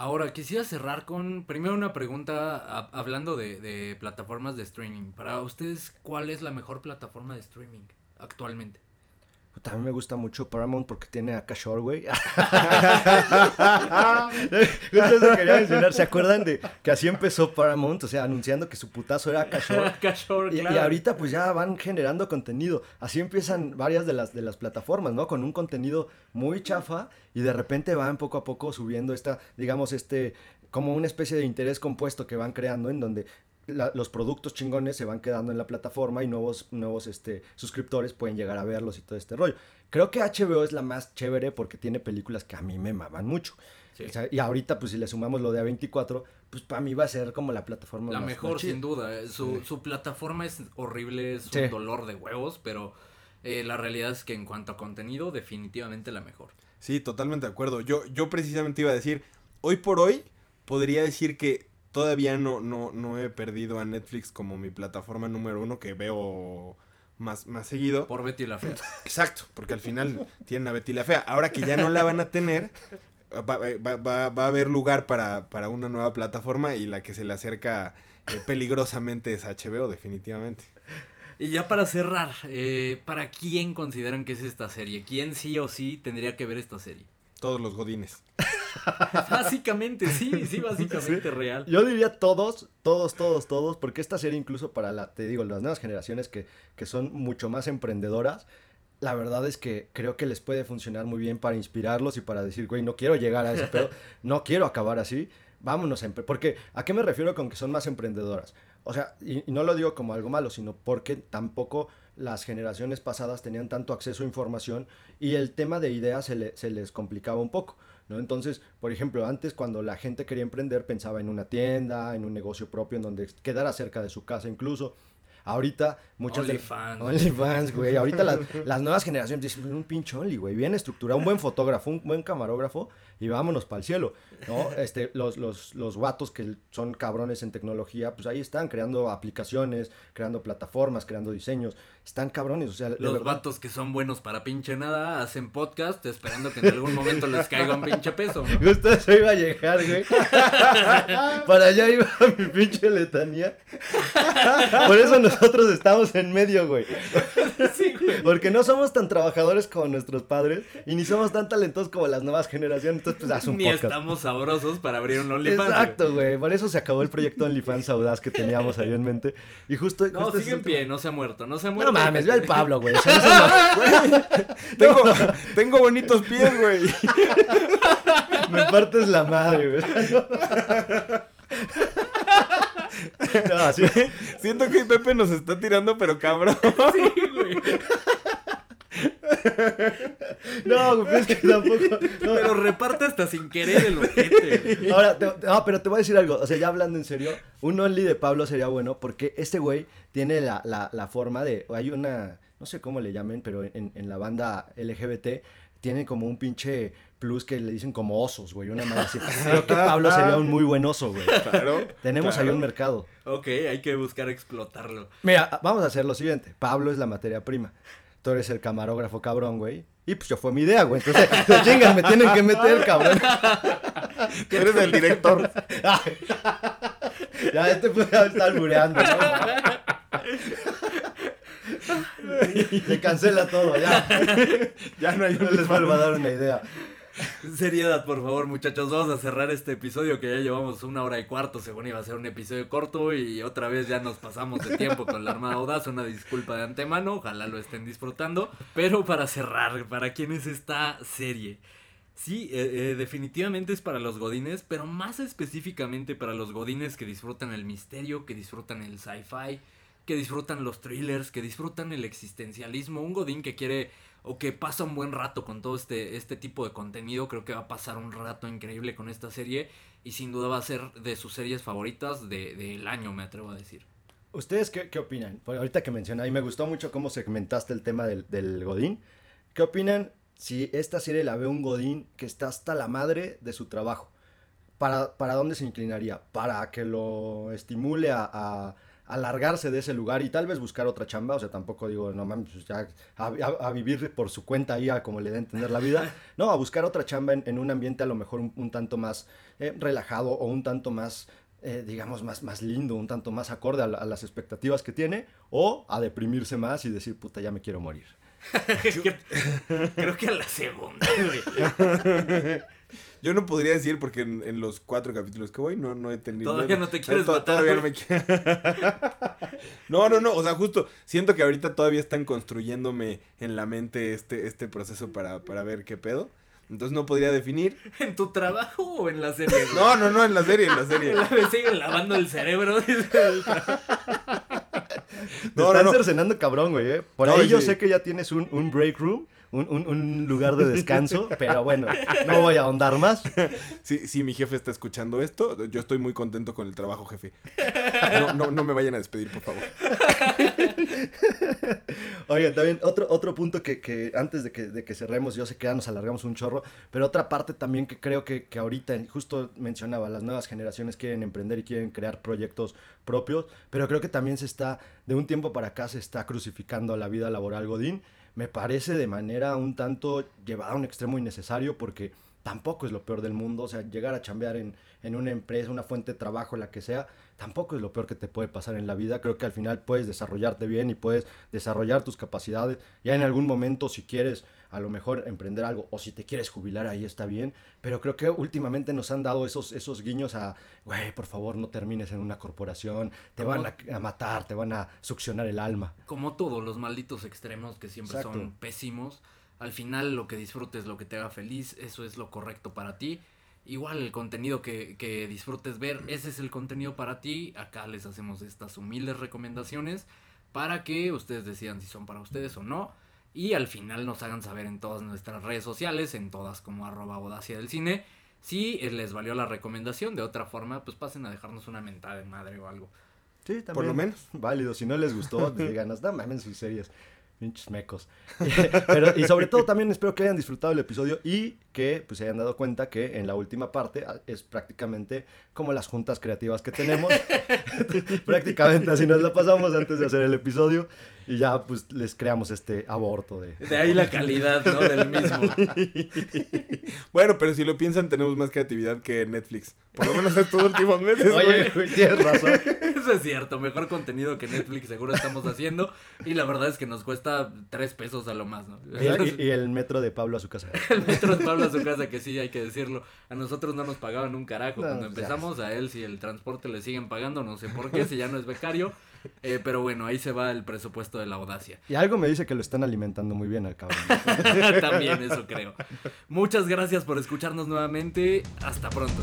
Ahora, quisiera cerrar con primero una pregunta hablando de, de plataformas de streaming. Para ustedes, ¿cuál es la mejor plataforma de streaming actualmente? También me gusta mucho Paramount porque tiene a Cashore, güey. Eso quería mencionar. ¿Se acuerdan de que así empezó Paramount? O sea, anunciando que su putazo era Cashore. Cashore, Y, y ahorita pues ya van generando contenido. Así empiezan varias de las, de las plataformas, ¿no? Con un contenido muy chafa y de repente van poco a poco subiendo esta, digamos, este, como una especie de interés compuesto que van creando en donde la- los productos chingones se van quedando en la plataforma y nuevos, nuevos este, suscriptores pueden llegar a verlos y todo este rollo. Creo que HBO es la más chévere porque tiene películas que a mí me maman mucho. Sí. O sea, y ahorita, pues si le sumamos lo de A24, pues para mí va a ser como la plataforma La más- mejor, más sin duda. eh, Su, su plataforma es horrible, es Sí. un dolor de huevos, pero eh, la realidad es que en cuanto a contenido, definitivamente la mejor. Sí, totalmente de acuerdo. Yo, yo precisamente iba a decir, hoy por hoy podría decir que todavía no, no, no he perdido a Netflix como mi plataforma número uno que veo más, más seguido. Por Betty la Fea. Exacto, porque al final tienen a Betty la Fea. Ahora que ya no la van a tener, va, va- va- va a haber lugar para, para una nueva plataforma y la que se le acerca eh, peligrosamente es HBO, definitivamente. Y ya para cerrar, eh, ¿para quién consideran que es esta serie? ¿Quién sí o sí tendría que ver esta serie? Todos los godines. Básicamente, sí, sí, básicamente real. Yo diría todos, todos, todos, todos, porque esta serie incluso para la, te digo, las nuevas generaciones que, que son mucho más emprendedoras, la verdad es que creo que les puede funcionar muy bien para inspirarlos y para decir, güey, no quiero llegar a ese pedo, no quiero acabar así, vámonos a empre-". Porque, ¿a qué me refiero con que son más emprendedoras? O sea, y, y no lo digo como algo malo, sino porque tampoco las generaciones pasadas tenían tanto acceso a información y el tema de ideas se, le- se les complicaba un poco. ¿no? Entonces, por ejemplo, antes cuando la gente quería emprender pensaba en una tienda, en un negocio propio, en donde quedara cerca de su casa incluso. Ahorita muchos de- OnlyFans. OnlyFans, güey. Ahorita las, las nuevas generaciones dicen un pinche Only, güey. Bien estructurado, un buen fotógrafo, un buen camarógrafo y vámonos para el cielo, ¿no? Este, los, los, los guatos que son cabrones en tecnología, pues ahí están creando aplicaciones, creando plataformas, creando diseños. Están cabrones, o sea, Los verdad. vatos que son buenos para pinche nada hacen podcast esperando que en algún momento les caiga un pinche peso. ¿no? Justo eso iba a llegar, güey. Para allá iba mi pinche letanía. Por eso nosotros estamos en medio, güey. Sí, güey. Porque no somos tan trabajadores como nuestros padres y ni somos tan talentosos como las nuevas generaciones. Entonces, pues haz un Ni podcast. estamos sabrosos para abrir un OnlyFans. Exacto, güey. Por eso se acabó el proyecto OnlyFans Audaz que teníamos ahí en mente. Y justo. No, justo sigue en pie, no se ha muerto, no se ha muerto. No mames, ve al Pablo, güey. Tengo, tengo bonitos pies, güey. me partes la madre, güey. No. Siento que Pepe nos está tirando, pero cabrón. Sí, güey. No, es que tampoco. no. Pero reparte hasta sin querer el ojete. Ahora, te- no, pero te voy a decir algo. O sea, ya hablando en serio, un Only de Pablo sería bueno porque este güey tiene la, la, la forma de. Hay una. No sé cómo le llamen, pero en, en la banda LGBT tienen como un pinche plus que le dicen como osos, güey. Una madre así. Creo que Pablo sería un muy buen oso, güey. Claro. Tenemos ahí un mercado. Ok, hay que buscar explotarlo. Mira, vamos a hacer lo siguiente. Pablo es la materia prima. Tú eres el camarógrafo cabrón, güey. Y pues yo fue mi idea, güey. Entonces, te chingas, me tienen que meter, cabrón. Tú eres el director. ya, este puede estar albureando, ¿no? Se cancela todo, ya. Ya no hay No les vuelvo a dar una idea. Seriedad, por favor, muchachos. Vamos a cerrar este episodio que ya llevamos una hora y cuarto. Según iba a ser un episodio corto y otra vez ya nos pasamos de tiempo con la Armada Audaz. Una disculpa de antemano. Ojalá lo estén disfrutando. Pero para cerrar, ¿para quién es esta serie? Sí, eh, eh, definitivamente es para los godines, pero más específicamente para los godines que disfrutan el misterio, que disfrutan el sci-fi, que disfrutan los thrillers, que disfrutan el existencialismo. Un godín que quiere o que pasa un buen rato con todo este, este tipo de contenido, creo que va a pasar un rato increíble con esta serie y sin duda va a ser de sus series favoritas de- del año, me atrevo a decir. ¿Ustedes qué, qué opinan? Pues ahorita que mencioné, y me gustó mucho cómo segmentaste el tema del, del Godín. ¿Qué opinan si esta serie la ve un Godín que está hasta la madre de su trabajo? ¿Para, para dónde se inclinaría? ¿Para que lo estimule a- alargarse de ese lugar y tal vez buscar otra chamba, o sea, tampoco digo, no mames, pues ya a, a- a vivir por su cuenta ahí, a como le a entender la vida, no, a buscar otra chamba en, en un ambiente a lo mejor un, un tanto más eh, relajado o un tanto más, eh, digamos, más, más lindo, un tanto más acorde a, la- a las expectativas que tiene, o a deprimirse más y decir, puta, ya me quiero morir. Creo que a la segunda, güey. Yo no podría decir porque en, en los cuatro capítulos que voy no, no he tenido... Todavía no te quieres to- matar, Todavía no me quiero... no, no, no, o sea, justo siento que ahorita todavía están construyéndome en la mente este, este proceso para, para ver qué pedo. Entonces no podría definir. ¿En tu trabajo o en la serie? güey? No, no, no, en la serie, en la serie. Me siguen lavando el cerebro. No, están no, no. cercenando cabrón, güey. ¿eh? Por No, ahí yo sí. sé que ya tienes un, un break room, un, un- un lugar de descanso, pero bueno, no voy a ahondar más. Si, si mi jefe está escuchando esto, yo estoy muy contento con el trabajo, jefe. No, no, no me vayan a despedir, por favor. Oigan, también otro, otro punto que, que antes de que, de que cerremos, yo sé que ya nos alargamos un chorro, pero otra parte también que creo que, que ahorita, justo mencionaba, las nuevas generaciones quieren emprender y quieren crear proyectos propios, pero creo que también se está, de un tiempo para acá, se está crucificando a la vida laboral Godín. Me parece de manera un tanto llevada a un extremo innecesario porque tampoco es lo peor del mundo. O sea, llegar a chambear en, en una empresa, una fuente de trabajo, la que sea, tampoco es lo peor que te puede pasar en la vida. Creo que al final puedes desarrollarte bien y puedes desarrollar tus capacidades. Ya en algún momento, si quieres a lo mejor emprender algo o si te quieres jubilar, ahí está bien. Pero creo que últimamente nos han dado esos, esos guiños a, güey, por favor, no termines en una corporación, te van a, a matar, te van a succionar el alma. Como todos los malditos extremos que siempre Exacto. son pésimos. Al final lo que disfrutes, lo que te haga feliz, eso es lo correcto para ti. Igual el contenido que, que disfrutes ver, ese es el contenido para ti. Acá les hacemos estas humildes recomendaciones para que ustedes decidan si son para ustedes o no. Y al final nos hagan saber en todas nuestras redes sociales, en todas como arroba audacia del cine, si les valió la recomendación. De otra forma, pues pasen a dejarnos una mentada de madre o algo. Sí, también. Por lo menos. Válido. Si no les gustó, pues digan, no mames sus series. Pinches mecos. Pero, y sobre todo también espero que hayan disfrutado el episodio y que pues se hayan dado cuenta que en la última parte ah, es prácticamente como las juntas creativas que tenemos. prácticamente así nos la pasamos antes de hacer el episodio y ya pues les creamos este aborto de... De ahí la calidad, ¿no? Del mismo. Bueno, pero si lo piensan, tenemos más creatividad que Netflix. Por lo menos estos últimos meses. Oye, güey. tienes razón. Eso es cierto, mejor contenido que Netflix seguro estamos haciendo. Y la verdad es que nos cuesta tres pesos a lo más, ¿no? Y, el metro de Pablo a su casa. El metro de Pablo a su casa, que sí, hay que decirlo. A nosotros no nos pagaban un carajo. No, Cuando ya. empezamos, a él si el transporte le siguen pagando, no sé por qué, si ya no es becario. Eh, pero bueno, ahí se va el presupuesto de la audacia. Y algo me dice que lo están alimentando muy bien al cabrón. También eso creo. Muchas gracias por escucharnos nuevamente. Hasta pronto.